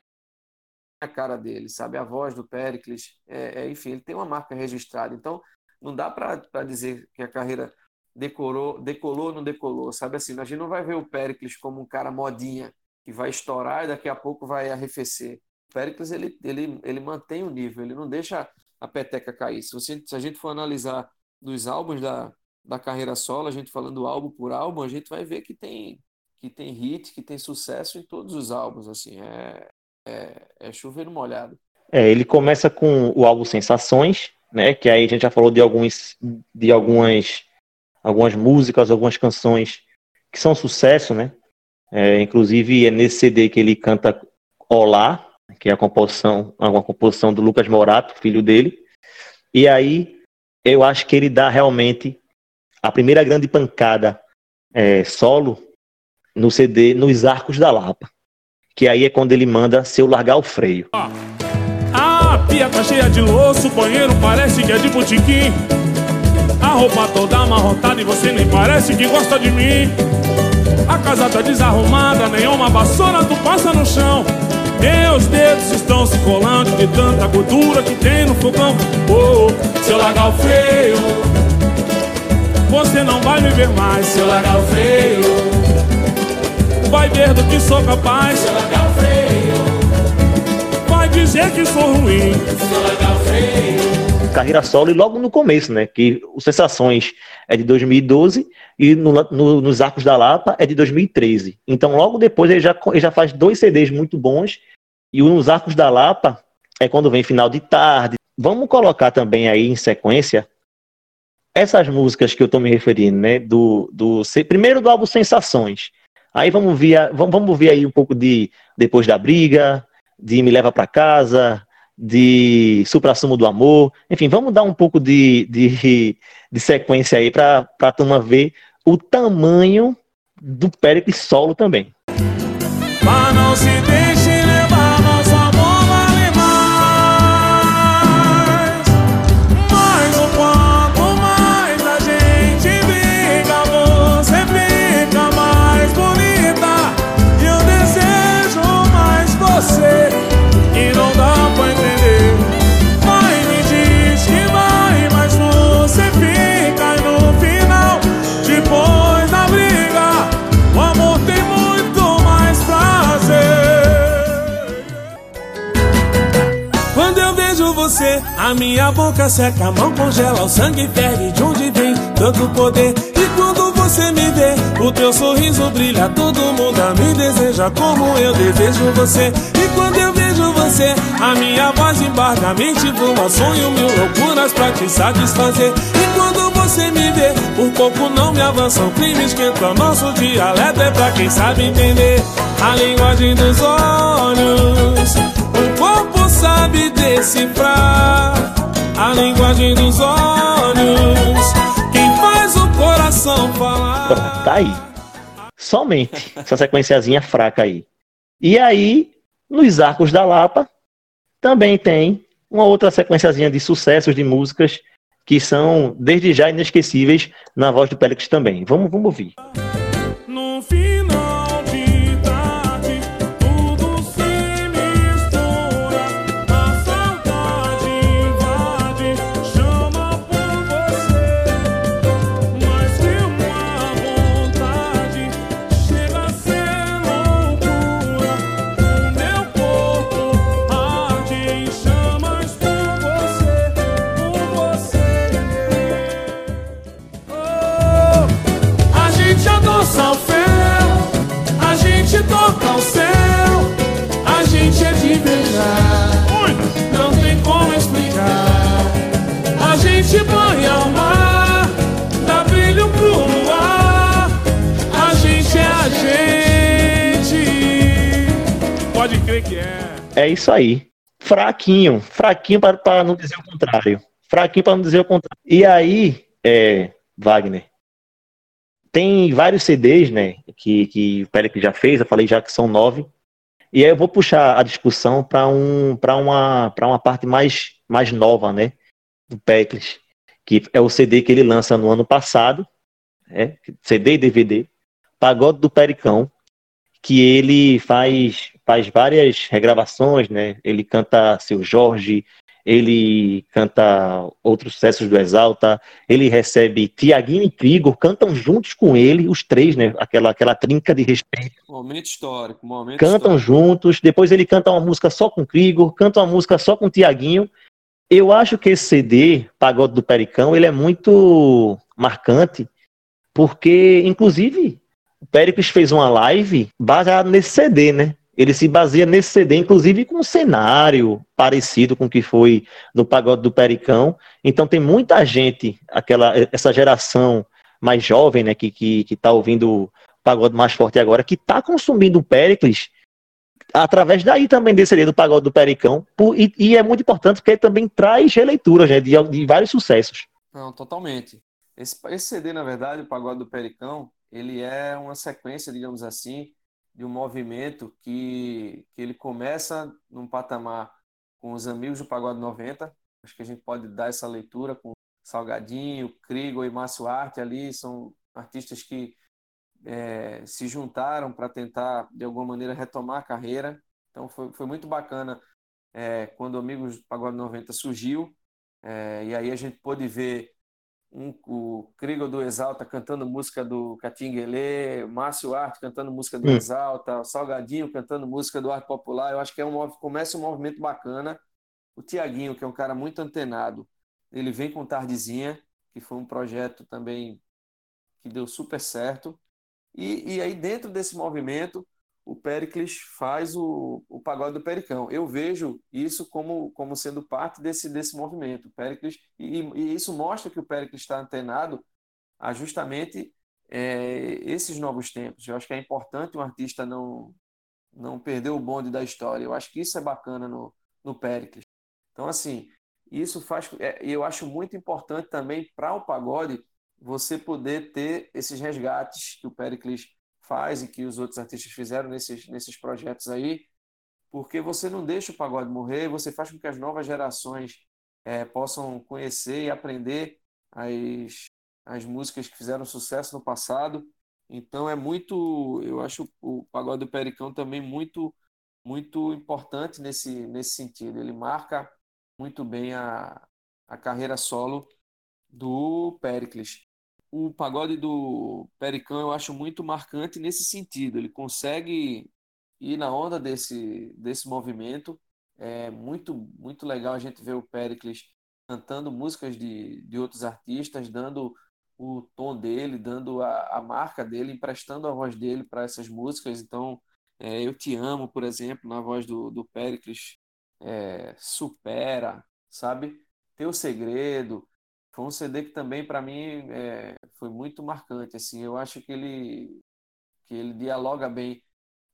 a cara dele, sabe? A voz do Pericles, é, é, enfim, ele tem uma marca registrada. Então, não dá para dizer que a carreira decorou, decolou ou não decolou, sabe? Assim, a gente não vai ver o Pericles como um cara modinha que vai estourar e daqui a pouco vai arrefecer. Péricles ele, ele, ele mantém o nível, ele não deixa a peteca cair. Se, você, se a gente for analisar dos álbuns da, da carreira solo, a gente falando álbum por álbum, a gente vai ver que tem que tem hit, que tem sucesso em todos os álbuns, assim, é, é, é chover no molhado. É, ele começa com o álbum Sensações, né, que aí a gente já falou de alguns de algumas algumas músicas, algumas canções que são sucesso, né? É, inclusive é nesse CD que ele canta Olá, que é a composição, uma composição do Lucas Morato, filho dele. E aí eu acho que ele dá realmente a primeira grande pancada é, solo no CD Nos Arcos da Lapa. Que aí é quando ele manda seu largar o freio. A pia tá cheia de louço, o banheiro parece que é de botiquim. A roupa toda amarrotada e você nem parece que gosta de mim. A casa tá desarrumada, nenhuma vassoura tu passa no chão. Meus dedos estão se colando de tanta gordura que tem no fogão. Oh, se eu largar o freio, você não vai me ver mais. Se eu largar o freio, vai ver do que sou capaz. Se eu largar o freio, vai dizer que sou ruim. Se eu largar o freio. Carreira solo e logo no começo, né? Que o Sensações é de 2012 e no, no, nos Arcos da Lapa é de 2013. Então, logo depois, ele já, ele já faz dois CDs muito bons e os Arcos da Lapa é quando vem final de tarde. Vamos colocar também aí em sequência essas músicas que eu estou me referindo, né? Do, do, primeiro do álbum Sensações. Aí vamos ver, vamos, vamos ver aí um pouco de Depois da Briga, de Me Leva para Casa, de Supra-Sumo do Amor. Enfim, vamos dar um pouco de, de, de sequência aí para a turma ver o tamanho do Péricles solo também. Mas não se deixe minha boca seca, a mão congela, o sangue ferve de onde vem tanto poder. E quando você me vê, o teu sorriso brilha, todo mundo me deseja como eu desejo você. E quando eu vejo você, a minha voz embarga, a mente voa, sonho mil loucuras pra te satisfazer. E quando você me vê. Por pouco não me avançam crimes esquenta nosso dialeto é pra quem sabe entender a linguagem dos olhos. O corpo sabe decifrar a linguagem dos olhos. Quem faz o coração falar. Tá aí. Somente essa sequenciazinha fraca aí. E aí, nos Arcos da Lapa, também tem uma outra sequenciazinha de sucessos de músicas que são, desde já, inesquecíveis na voz do Pélix também. Vamos, vamos ouvir. É isso aí. Fraquinho, fraquinho para não dizer o contrário. Fraquinho para não dizer o contrário. E aí, é, Wagner, tem vários CDs, né, que, que o Pérez já fez, eu falei já que são nove. E aí eu vou puxar a discussão para um, uma, uma parte mais, mais nova, né, do Péricles, que é o CD que ele lança no ano passado, né, CD e DVD, Pagode do Pericão, que ele faz faz várias regravações, né? Ele canta Seu Jorge, ele canta outros sucessos do Exalta, ele recebe Tiaguinho e Krigor, cantam juntos com ele, os três, né? Aquela, aquela trinca de respeito. Momento histórico, momento Cantam histórico. juntos, depois ele canta uma música só com Krigor, canta uma música só com Tiaguinho. Eu acho que esse CD, Pagode do Pericão, ele é muito marcante, porque, inclusive, o Péricles fez uma live baseada nesse CD, né? Ele se baseia nesse CD, inclusive com um cenário parecido com o que foi no Pagode do Pericão. Então tem muita gente, aquela essa geração mais jovem, né, que que, que tá ouvindo o Pagode mais forte agora, que está consumindo o Pericles através daí também desse CD do Pagode do Pericão. Por, e, e, é muito importante porque ele também traz releituras né, de, de vários sucessos. Não, totalmente. Esse, esse CD, na verdade, o Pagode do Pericão, ele é uma sequência, digamos assim, de um movimento que, que ele começa num patamar com os amigos do Pagode 90. Acho que a gente pode dar essa leitura com Salgadinho, Krigo e Márcio Arte ali, são artistas que é, se juntaram para tentar, de alguma maneira, retomar a carreira. Então foi, foi muito bacana é, quando Amigos do Pagode 90 surgiu, é, e aí a gente pôde ver um, o Krieger do Exalta cantando música do Catinguelê, Márcio Arte cantando música do hum. Exalta, Salgadinho cantando música do Arte Popular. Eu acho que é um começa um movimento bacana. O Tiaguinho, que é um cara muito antenado, ele vem com Tardezinha, que foi um projeto também que deu super certo. E, e aí, dentro desse movimento, o Pericles faz o, o pagode do Pericão. Eu vejo isso como, como sendo parte desse, desse movimento. Pericles, e, e isso mostra que o Pericles está antenado a justamente é, esses novos tempos. Eu acho que é importante um artista não, não perder o bonde da história. Eu acho que isso é bacana no, no Pericles. Então, assim, isso faz. É, eu acho muito importante também para o pagode você poder ter esses resgates que o Pericles faz e que os outros artistas fizeram nesses, nesses projetos aí, porque você não deixa o pagode morrer, você faz com que as novas gerações é, possam conhecer e aprender as, as músicas que fizeram sucesso no passado. Então é muito, eu acho o pagode do Pericão também muito muito importante nesse nesse sentido. Ele marca muito bem a, a carreira solo do Pericles o pagode do Pericão eu acho muito marcante nesse sentido. Ele consegue ir na onda desse, desse movimento. É muito, muito legal a gente ver o Pericles cantando músicas de, de outros artistas, dando o tom dele, dando a, a marca dele, emprestando a voz dele para essas músicas. Então, é, Eu Te Amo, por exemplo, na voz do, do Pericles, é, supera, sabe? Teu Segredo, foi um CD que também para mim é, foi muito marcante. Assim, eu acho que ele que ele dialoga bem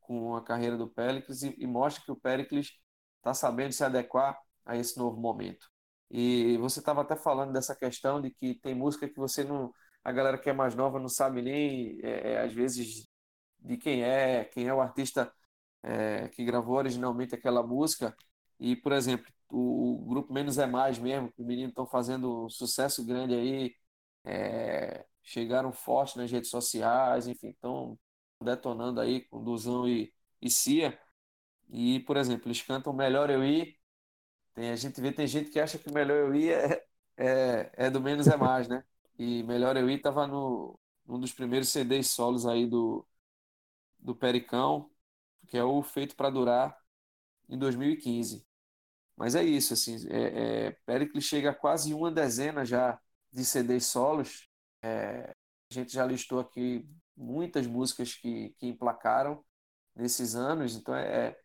com a carreira do Pericles e, e mostra que o Pericles está sabendo se adequar a esse novo momento. E você estava até falando dessa questão de que tem música que você não, a galera que é mais nova não sabe nem é, é às vezes de quem é, quem é o artista é, que gravou originalmente aquela música. E, por exemplo, o, o grupo Menos é Mais mesmo, que os meninos estão fazendo um sucesso grande aí, é, chegaram forte nas redes sociais, enfim, estão detonando aí com Duzão e, e Cia. E, por exemplo, eles cantam Melhor Eu Ir. Tem, a gente vê, tem gente que acha que Melhor Eu Ir é, é, é do Menos é Mais, né? E Melhor Eu Ir estava no, num dos primeiros CDs solos aí do, do Pericão, que é o Feito para Durar, em 2015. Mas é isso, assim, é, é, Pericles chega a quase uma dezena já de CDs solos. É, a gente já listou aqui muitas músicas que, que emplacaram nesses anos, então é,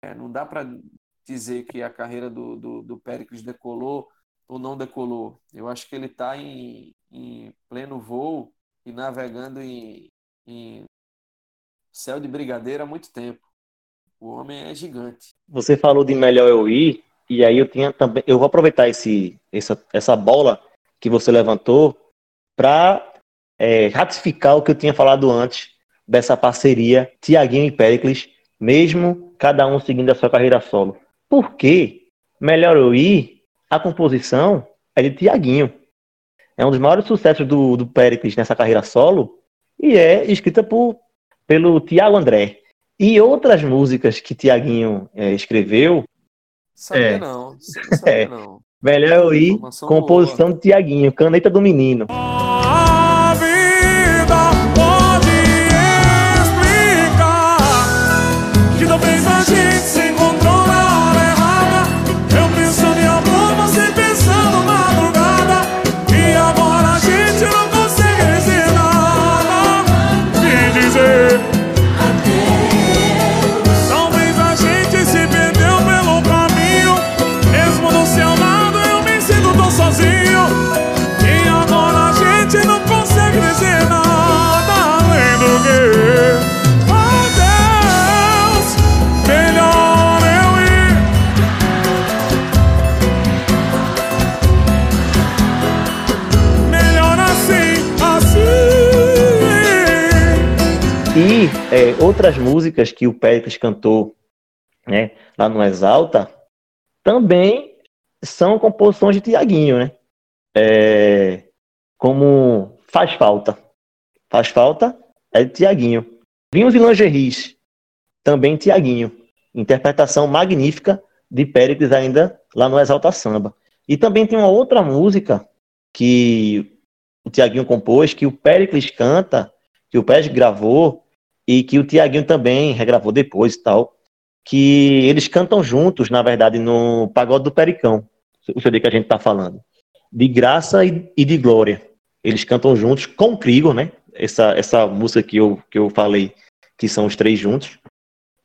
é não dá para dizer que a carreira do, do, do Pericles decolou ou não decolou. Eu acho que ele está em, em pleno voo e navegando em, em céu de brigadeiro há muito tempo. O homem é gigante. Você falou de melhor eu ir, e aí eu tinha também. Eu vou aproveitar esse, essa, essa bola que você levantou para é, ratificar o que eu tinha falado antes dessa parceria Tiaguinho e Pericles, mesmo cada um seguindo a sua carreira solo. Porque Melhor Eu Ir, a composição é de Tiaguinho. É um dos maiores sucessos do, do Pericles nessa carreira solo e é escrita por, pelo Tiago André. E outras músicas que Tiaguinho é, escreveu Sabia é. não. Sabia (laughs) é. não. Melhor eu ir, composição boa. de Tiaguinho, caneta do menino. Outras músicas que o Péricles cantou né, lá no Exalta também são composições de Tiaguinho, né? É, como Faz Falta. Faz Falta é de Tiaguinho. Vinhos e Lingeries, também Tiaguinho. Interpretação magnífica de Péricles ainda lá no Exalta Samba. E também tem uma outra música que o Tiaguinho compôs, que o Péricles canta, que o Péricles gravou, e que o Tiaguinho também regravou depois e tal, que eles cantam juntos, na verdade, no Pagode do Pericão, o CD que a gente está falando, de graça e, e, de glória. Eles cantam juntos com o Krigor, né? Essa, essa música que eu, que eu falei, que são os três juntos,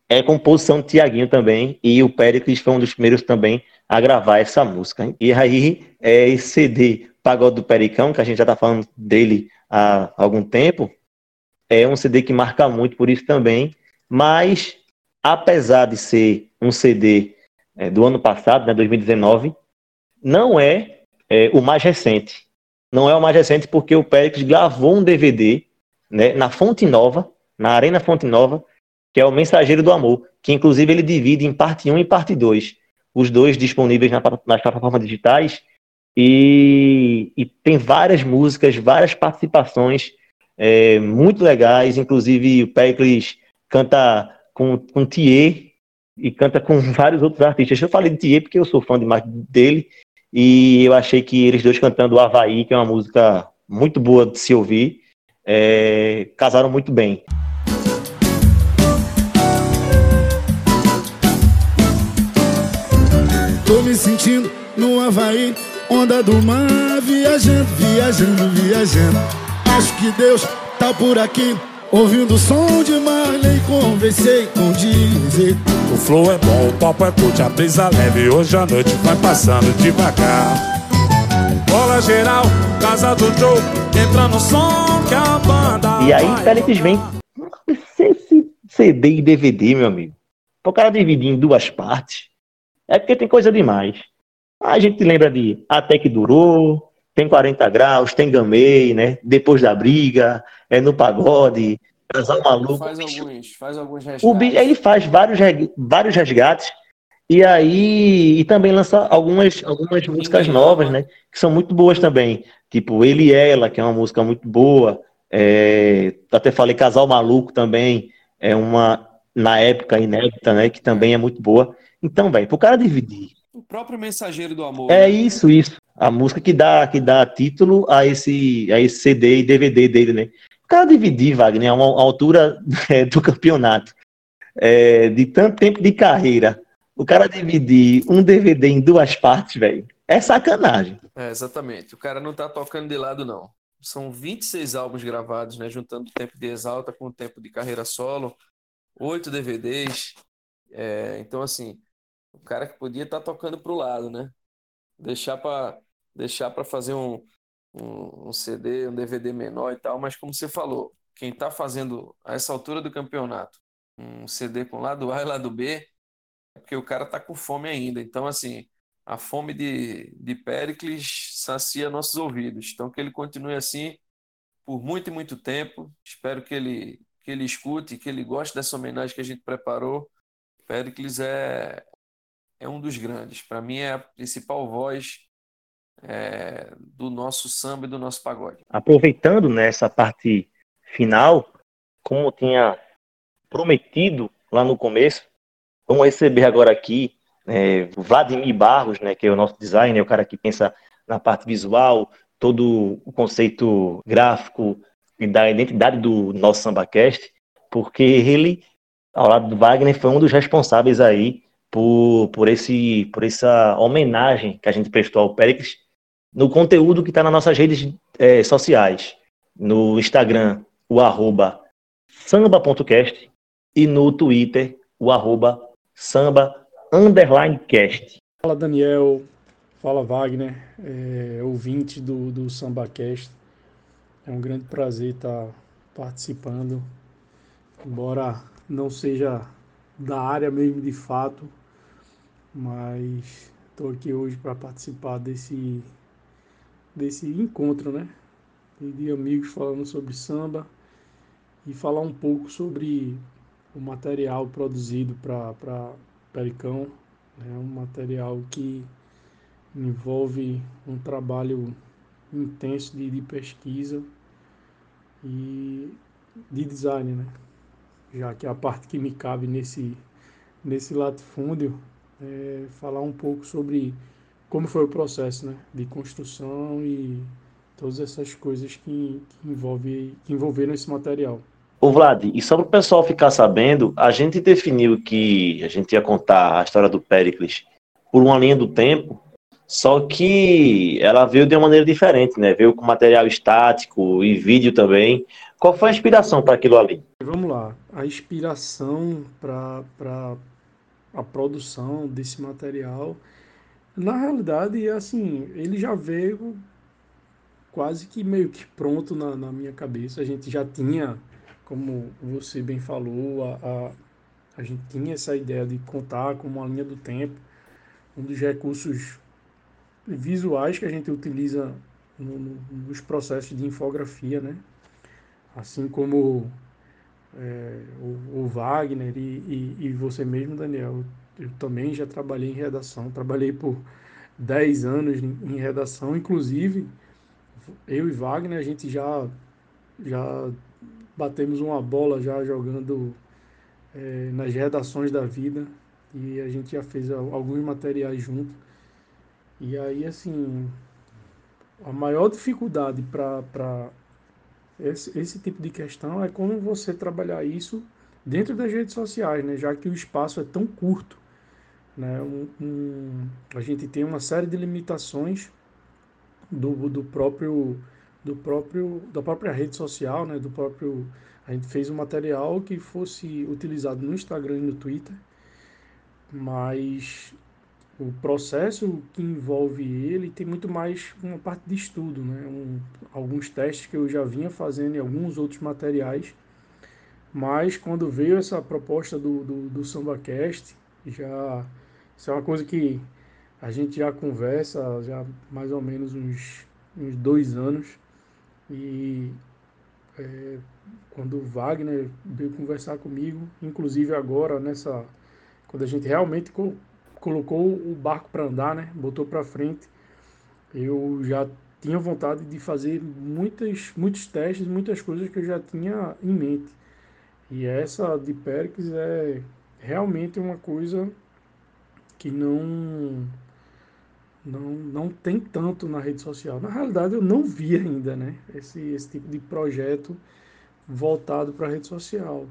é composição de Tiaguinho também, e o Péricles foi um dos primeiros também a gravar essa música. E aí, é esse CD Pagode do Pericão, que a gente já está falando dele há algum tempo, é um CD que marca muito por isso também, mas apesar de ser um CD é, do ano passado, né, 2019, não é, é, o mais recente. Não é o mais recente porque o Péricles gravou um DVD né, na Fonte Nova, na Arena Fonte Nova, que é o Mensageiro do Amor, que inclusive ele divide em parte 1 e parte 2, os dois disponíveis na, nas plataformas digitais, e, e tem várias músicas, várias participações é, muito legais, inclusive o Pericles canta com, com Thier e canta com (laughs) vários outros artistas. Eu falei de Thier porque eu sou fã demais dele e eu achei que eles dois cantando Havaí, que é uma música muito boa de se ouvir, é, casaram muito bem. Tô me sentindo no Havaí, onda do mar, viajando, viajando, viajando. Acho que Deus tá por aqui Ouvindo o som de Marley, conversei com dizer O flow é bom, o papo é curto, a brisa leve Hoje a noite vai passando devagar bola geral, casa do Joe, entra no som que a banda. E aí, Félix vem. Esse CD e DVD, meu amigo. O cara dividir em duas partes, é porque tem coisa demais. A gente lembra de Até que Durou, tem 40 graus, tem Gamei, né? Depois da briga, é no pagode, casal maluco. Faz alguns, faz alguns resgates. O bicho, ele faz vários, vários resgates e aí, e também lança algumas, algumas músicas novas, né? Que são muito boas também. Tipo, Ele e Ela, que é uma música muito boa. É, até falei Casal Maluco também. É uma, na época, inédita, né? Que também é muito boa. Então, velho, pro cara dividir. O próprio Mensageiro do Amor. É né? isso, isso. A música que dá, que dá título a esse, a esse CD e DVD dele, né? O cara dividir, Wagner, a uma altura (laughs) é, do campeonato, é, de tanto tempo de carreira o cara dividir um DVD em duas partes, velho, é sacanagem. É, exatamente. O cara não tá tocando de lado, não. São 26 álbuns gravados, né? Juntando o tempo de Exalta com o tempo de carreira solo. Oito DVDs. É, então, assim, o cara que podia estar tá tocando pro lado, né? Deixar para deixar para fazer um, um, um, CD, um DVD menor e tal, mas como você falou, quem está fazendo a essa altura do campeonato um CD com lado A e lado B, é porque o cara tá com fome ainda. Então, assim, a fome de, de Péricles sacia nossos ouvidos. Então, que ele continue assim por muito e muito tempo. Espero que ele, que ele escute, que ele goste dessa homenagem que a gente preparou. Péricles é, é um dos grandes. Para mim, é a principal voz é, do nosso samba e do nosso pagode. Aproveitando nessa parte final, como tinha prometido lá no começo, Vamos receber agora aqui é, Vladimir Barros, né, que é o nosso designer, o cara que pensa na parte visual, todo o conceito gráfico e da identidade do nosso SambaCast, porque ele, ao lado do Wagner, foi um dos responsáveis aí por, por, esse, por essa homenagem que a gente prestou ao Péricles no conteúdo que está nas nossas redes é, sociais, no Instagram, o arroba samba.cast e no Twitter, o arroba samba underline cast. Fala Daniel, fala Wagner, é, ouvinte do, do Samba Cast. É um grande prazer estar participando, embora não seja da área mesmo de fato, mas estou aqui hoje para participar desse, desse encontro, né? De amigos falando sobre samba e falar um pouco sobre o material produzido para Pericão. É né? um material que envolve um trabalho intenso de, de pesquisa e de design, né? já que a parte que me cabe nesse, nesse latifúndio é falar um pouco sobre como foi o processo né? de construção e todas essas coisas que, que, envolve, que envolveram esse material. Ô Vlad, e só para o pessoal ficar sabendo, a gente definiu que a gente ia contar a história do Péricles por uma linha do tempo, só que ela veio de uma maneira diferente, né? Veio com material estático e vídeo também. Qual foi a inspiração para aquilo ali? Vamos lá. A inspiração para a produção desse material, na realidade, assim, ele já veio quase que meio que pronto na, na minha cabeça. A gente já tinha como você bem falou, a, a, a gente tinha essa ideia de contar com uma linha do tempo, um dos recursos visuais que a gente utiliza no, no, nos processos de infografia, né? Assim como é, o, o, Wagner e, e, e, você mesmo, Daniel, eu também já trabalhei em redação, trabalhei por 10 anos em, em redação, inclusive eu e Wagner, a gente já, já batemos uma bola já jogando é, nas redações da vida e a gente já fez alguns materiais junto. E aí, assim, a maior dificuldade para esse, esse tipo de questão é como você trabalhar isso dentro das redes sociais, né? já que o espaço é tão curto. Né? Um, um, a gente tem uma série de limitações do, do próprio do próprio da própria rede social, né, do próprio a gente fez um material que fosse utilizado no Instagram e no Twitter, mas o processo que envolve ele tem muito mais uma parte de estudo, né? Um, alguns testes que eu já vinha fazendo em alguns outros materiais, mas quando veio essa proposta do, do, do SambaCast, já isso é uma coisa que a gente já conversa já mais ou menos uns, uns dois anos e é, quando o Wagner veio conversar comigo, inclusive agora nessa quando a gente realmente colocou o barco para andar, né? Botou para frente. Eu já tinha vontade de fazer muitas, muitos testes, muitas coisas que eu já tinha em mente. E essa de Pericles é realmente uma coisa que não não, não tem tanto na rede social. Na realidade, eu não vi ainda né, esse, esse tipo de projeto voltado para a rede social,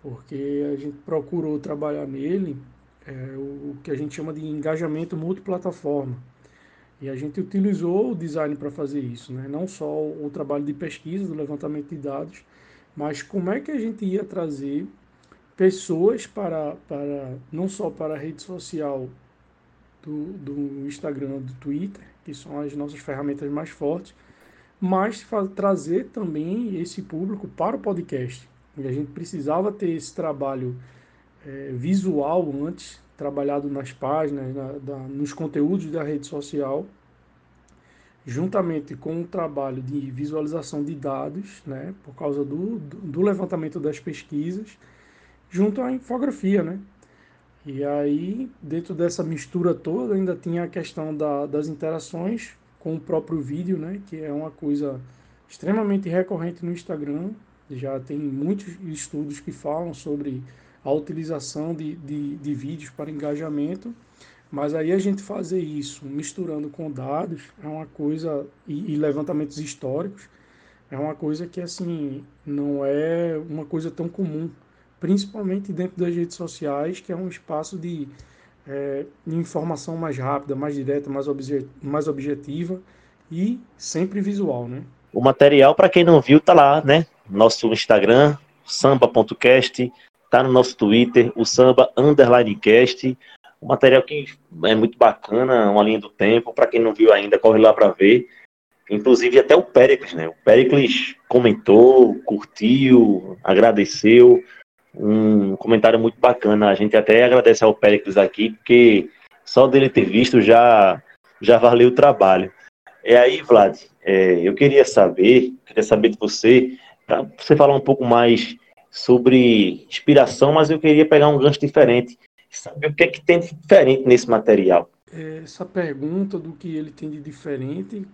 porque a gente procurou trabalhar nele é, o que a gente chama de engajamento multiplataforma. E a gente utilizou o design para fazer isso, né? não só o trabalho de pesquisa, do levantamento de dados, mas como é que a gente ia trazer pessoas para, para não só para a rede social do, do Instagram, do Twitter, que são as nossas ferramentas mais fortes, mas trazer também esse público para o podcast. E a gente precisava ter esse trabalho é, visual antes, trabalhado nas páginas, na, da, nos conteúdos da rede social, juntamente com o trabalho de visualização de dados, né, por causa do, do, levantamento das pesquisas, junto à infografia, né? E aí, dentro dessa mistura toda, ainda tinha a questão da, das interações com o próprio vídeo, né? Que é uma coisa extremamente recorrente no Instagram. Já tem muitos estudos que falam sobre a utilização de, de, de vídeos para engajamento, mas aí a gente fazer isso misturando com dados é uma coisa, e, e levantamentos históricos, é uma coisa que assim não é uma coisa tão comum, principalmente dentro das redes sociais, que é um espaço de é, informação mais rápida, mais direta, mais, obje mais objetiva e sempre visual, né? O material, para quem não viu, tá lá, né? Nosso Instagram, samba.cast, tá no nosso Twitter, o samba underline cast. Um material que é muito bacana, uma linha do tempo. Para quem não viu ainda, corre lá para ver. Inclusive até o Pericles, né? O Pericles comentou, curtiu, agradeceu. Um comentário muito bacana. A gente até agradece ao Pericles aqui, porque só dele ter visto já, já valeu o trabalho. É aí, Vlad, é, eu queria saber, queria saber de você, para você falar um pouco mais sobre inspiração, mas eu queria pegar um gancho diferente. Saber o que é que tem de diferente nesse material. Essa pergunta do que ele tem de diferente,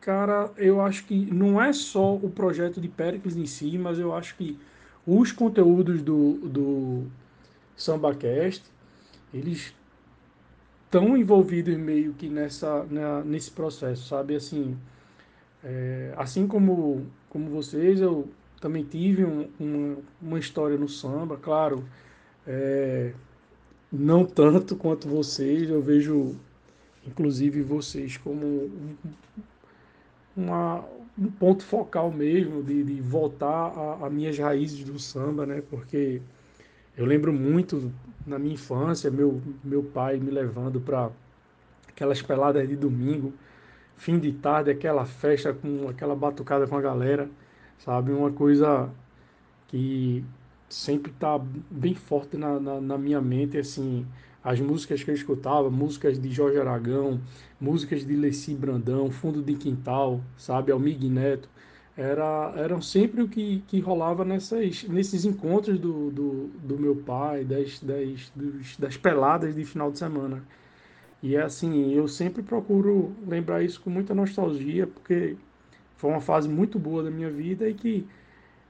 cara, eu acho que não é só o projeto de Pericles em si, mas eu acho que os conteúdos do, do SambaCast, eles estão envolvidos meio que nessa, na, nesse processo, sabe? Assim, é, assim como, como vocês, eu também tive um, uma, uma história no samba, claro, é, não tanto quanto vocês, eu vejo inclusive vocês como uma, um ponto focal mesmo de, de voltar a, minhas raízes do samba, né? Porque eu lembro muito na minha infância, meu, meu pai me levando para aquelas peladas de domingo, fim de tarde, aquela festa com aquela batucada com a galera sabe? Uma coisa que sempre está bem forte na, na, na, minha mente, assim, as músicas que eu escutava, músicas de Jorge Aragão, músicas de Leci Brandão, Fundo de Quintal, sabe, Almig Neto, era, eram sempre o que, que rolava nessas, nesses encontros do, do, do meu pai, das, das, dos, das peladas de final de semana. E assim, eu sempre procuro lembrar isso com muita nostalgia, porque foi uma fase muito boa da minha vida e que,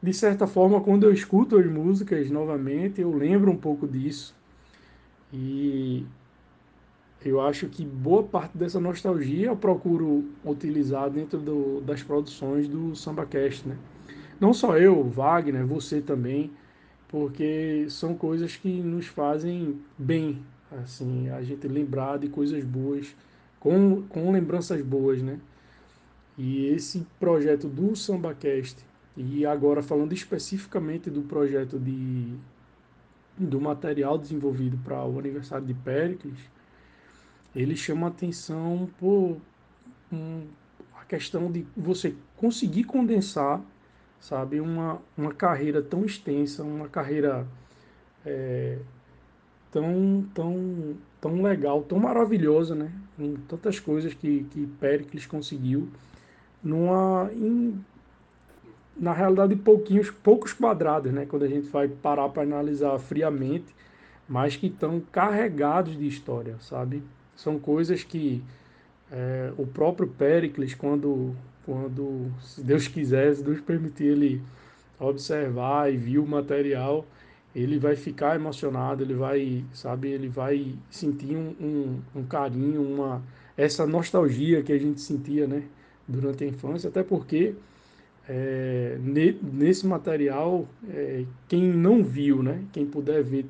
de certa forma, quando eu escuto as músicas novamente, eu lembro um pouco disso. E eu acho que boa parte dessa nostalgia eu procuro utilizar dentro do, das produções do SambaCast, né? Não só eu, Wagner, você também, porque são coisas que nos fazem bem, assim, a gente lembrar de coisas boas, com, com lembranças boas, né? E esse projeto do SambaCast, e agora falando especificamente do projeto de, do material desenvolvido para o aniversário de Péricles, ele chama atenção por um, a questão de você conseguir condensar, sabe, uma, uma carreira tão extensa, uma carreira é, tão, tão, tão legal, tão maravilhosa, né? Com tantas coisas que, que Pericles conseguiu numa, em, na realidade, pouquinhos, poucos quadrados, né? Quando a gente vai parar para analisar friamente, mas que estão carregados de história, sabe? São coisas que é, o próprio Pericles, quando, quando, se Deus quiser, se Deus permitir ele observar e viu o material, ele vai ficar emocionado, ele vai, sabe, ele vai sentir um, um, um carinho, uma, essa nostalgia que a gente sentia, né, durante a infância, até porque é, nesse material, é, quem não viu, né, quem puder ver,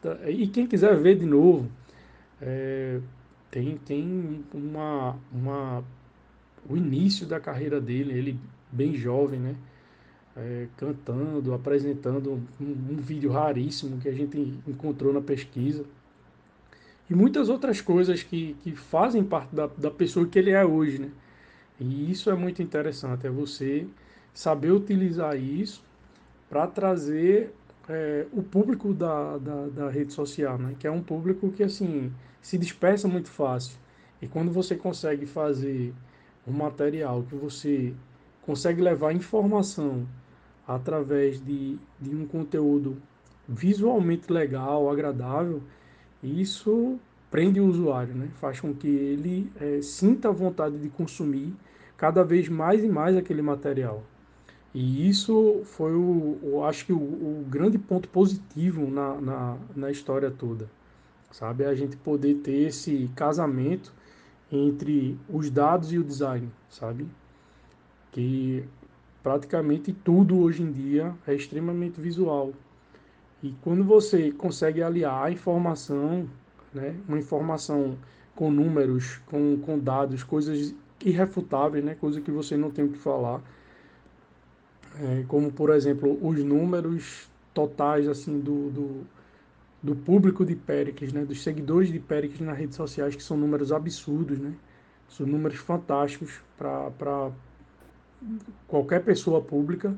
tá, e quem quiser ver de novo, é, tem, tem uma, uma, o início da carreira dele, ele bem jovem, né, é, cantando, apresentando um, um vídeo raríssimo que a gente encontrou na pesquisa, e muitas outras coisas que, que fazem parte da, da pessoa que ele é hoje, né? E isso é muito interessante, é você saber utilizar isso para trazer é, o público da, da, da, rede social, né? que é um público que assim se dispersa muito fácil. E quando você consegue fazer um material que você consegue levar informação através de, de um conteúdo visualmente legal, agradável, isso prende o usuário, né? faz com que ele é, sinta a vontade de consumir cada vez mais e mais aquele material. E isso foi, o, o acho que, o, o, grande ponto positivo na, na, na história toda, sabe? A gente poder ter esse casamento entre os dados e o design, sabe? Que praticamente tudo hoje em dia é extremamente visual. E quando você consegue aliar a informação né? Uma informação com números, com, com dados, coisas irrefutáveis, né? Coisa que você não tem o que falar. É, como, por exemplo, os números totais assim do, do, do público de Pericles, né? Dos seguidores de Pericles nas redes sociais, que são números absurdos, né? São números fantásticos para qualquer pessoa pública.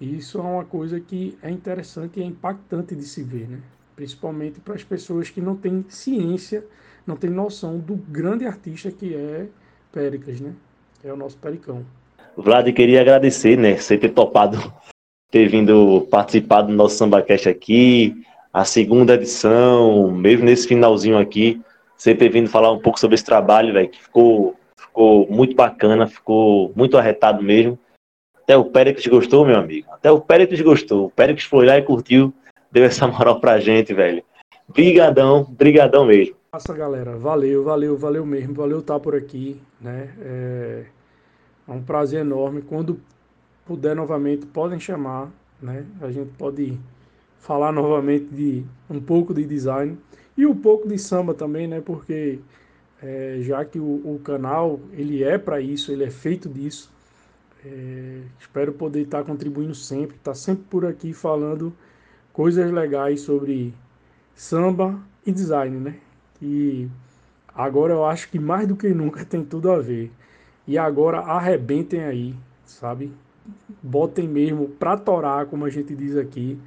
E isso é uma coisa que é interessante e é impactante de se ver, né? Principalmente para as pessoas que não têm ciência, não têm noção do grande artista que é Péricles, né? É o nosso Pericão. Vlad, queria agradecer, né, você ter topado, ter vindo participar do nosso SambaCast aqui, a segunda edição, mesmo nesse finalzinho aqui, você ter vindo falar um pouco sobre esse trabalho, velho, que ficou, ficou muito bacana, ficou muito arretado mesmo. Até o Péricles gostou, meu amigo. Até o Péricles gostou. O Péricles foi lá e curtiu deu essa moral pra gente, velho. Brigadão, brigadão mesmo. Nossa, galera, valeu, valeu, valeu mesmo, valeu estar por aqui, né? É, é um prazer enorme. Quando puder novamente, podem chamar, né? A gente pode falar novamente de um pouco de design e um pouco de samba também, né? Porque é, já que o, o, canal ele é para isso, ele é feito disso. É, espero poder estar contribuindo sempre, estar sempre por aqui falando coisas legais sobre samba e design, né? E agora eu acho que mais do que nunca (laughs) tem tudo a ver. E agora arrebentem aí, sabe? Botem mesmo pra torar, como a gente diz aqui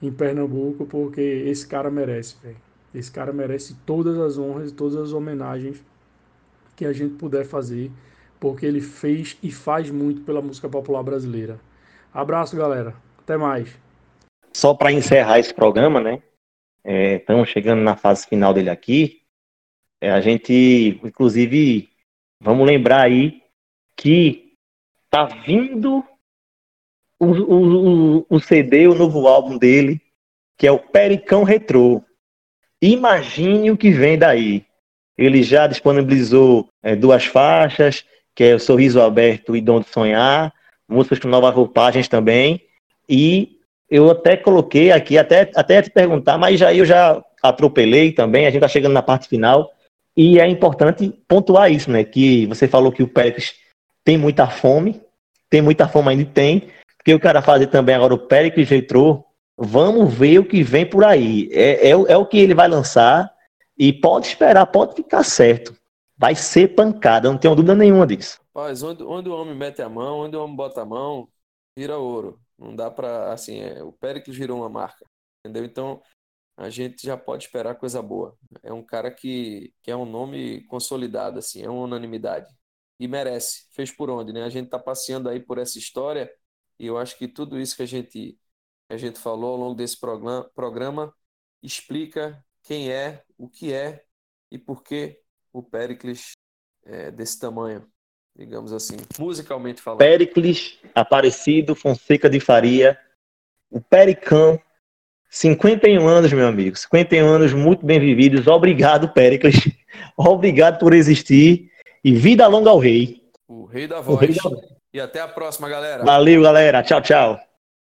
em Pernambuco, porque esse cara merece, velho. Esse cara merece todas as honras e todas as homenagens que a gente puder fazer, porque ele fez e faz muito pela música popular brasileira. Abraço, galera. Até mais. Só para encerrar esse programa, né? É, estamos chegando na fase final dele aqui. É, a gente, inclusive, vamos lembrar aí que tá vindo o, o, o, CD, o novo álbum dele, que é o Pericão Retrô. Imagine o que vem daí. Ele já disponibilizou é, duas faixas, que é o Sorriso Aberto e Dom de Sonhar, músicas com novas roupagens também, e eu até coloquei aqui, até, até te perguntar, mas já eu já atropelei também, a gente está chegando na parte final, e é importante pontuar isso, né? Que você falou que o Péricles tem muita fome, tem muita fome ainda tem, porque o cara fazer também agora o Péricles retrô, vamos ver o que vem por aí. É, é, é o que ele vai lançar, E pode esperar, pode ficar certo. Vai ser pancada, não tenho dúvida nenhuma disso. Rapaz, onde, onde o homem mete a mão, onde o homem bota a mão, vira ouro. Não dá pra, assim, é, o Péricles virou uma marca, entendeu? Então, a gente já pode esperar coisa boa. É um cara que, que é um nome consolidado, assim, é uma unanimidade. E merece. Fez por onde, né? A gente tá passeando aí por essa história e eu acho que tudo isso que a gente, a gente falou ao longo desse programa, programa explica quem é, o que é e por que o Péricles é desse tamanho, digamos assim, musicalmente falando. Péricles, Aparecido, Fonseca de Faria, o Pericão, 51 anos, meu amigo, 51 anos muito bem vividos. Obrigado, Péricles. (laughs) Obrigado por existir e vida longa ao rei. O rei da voz. Rei da... E até a próxima, galera. Valeu, galera. Tchau, tchau.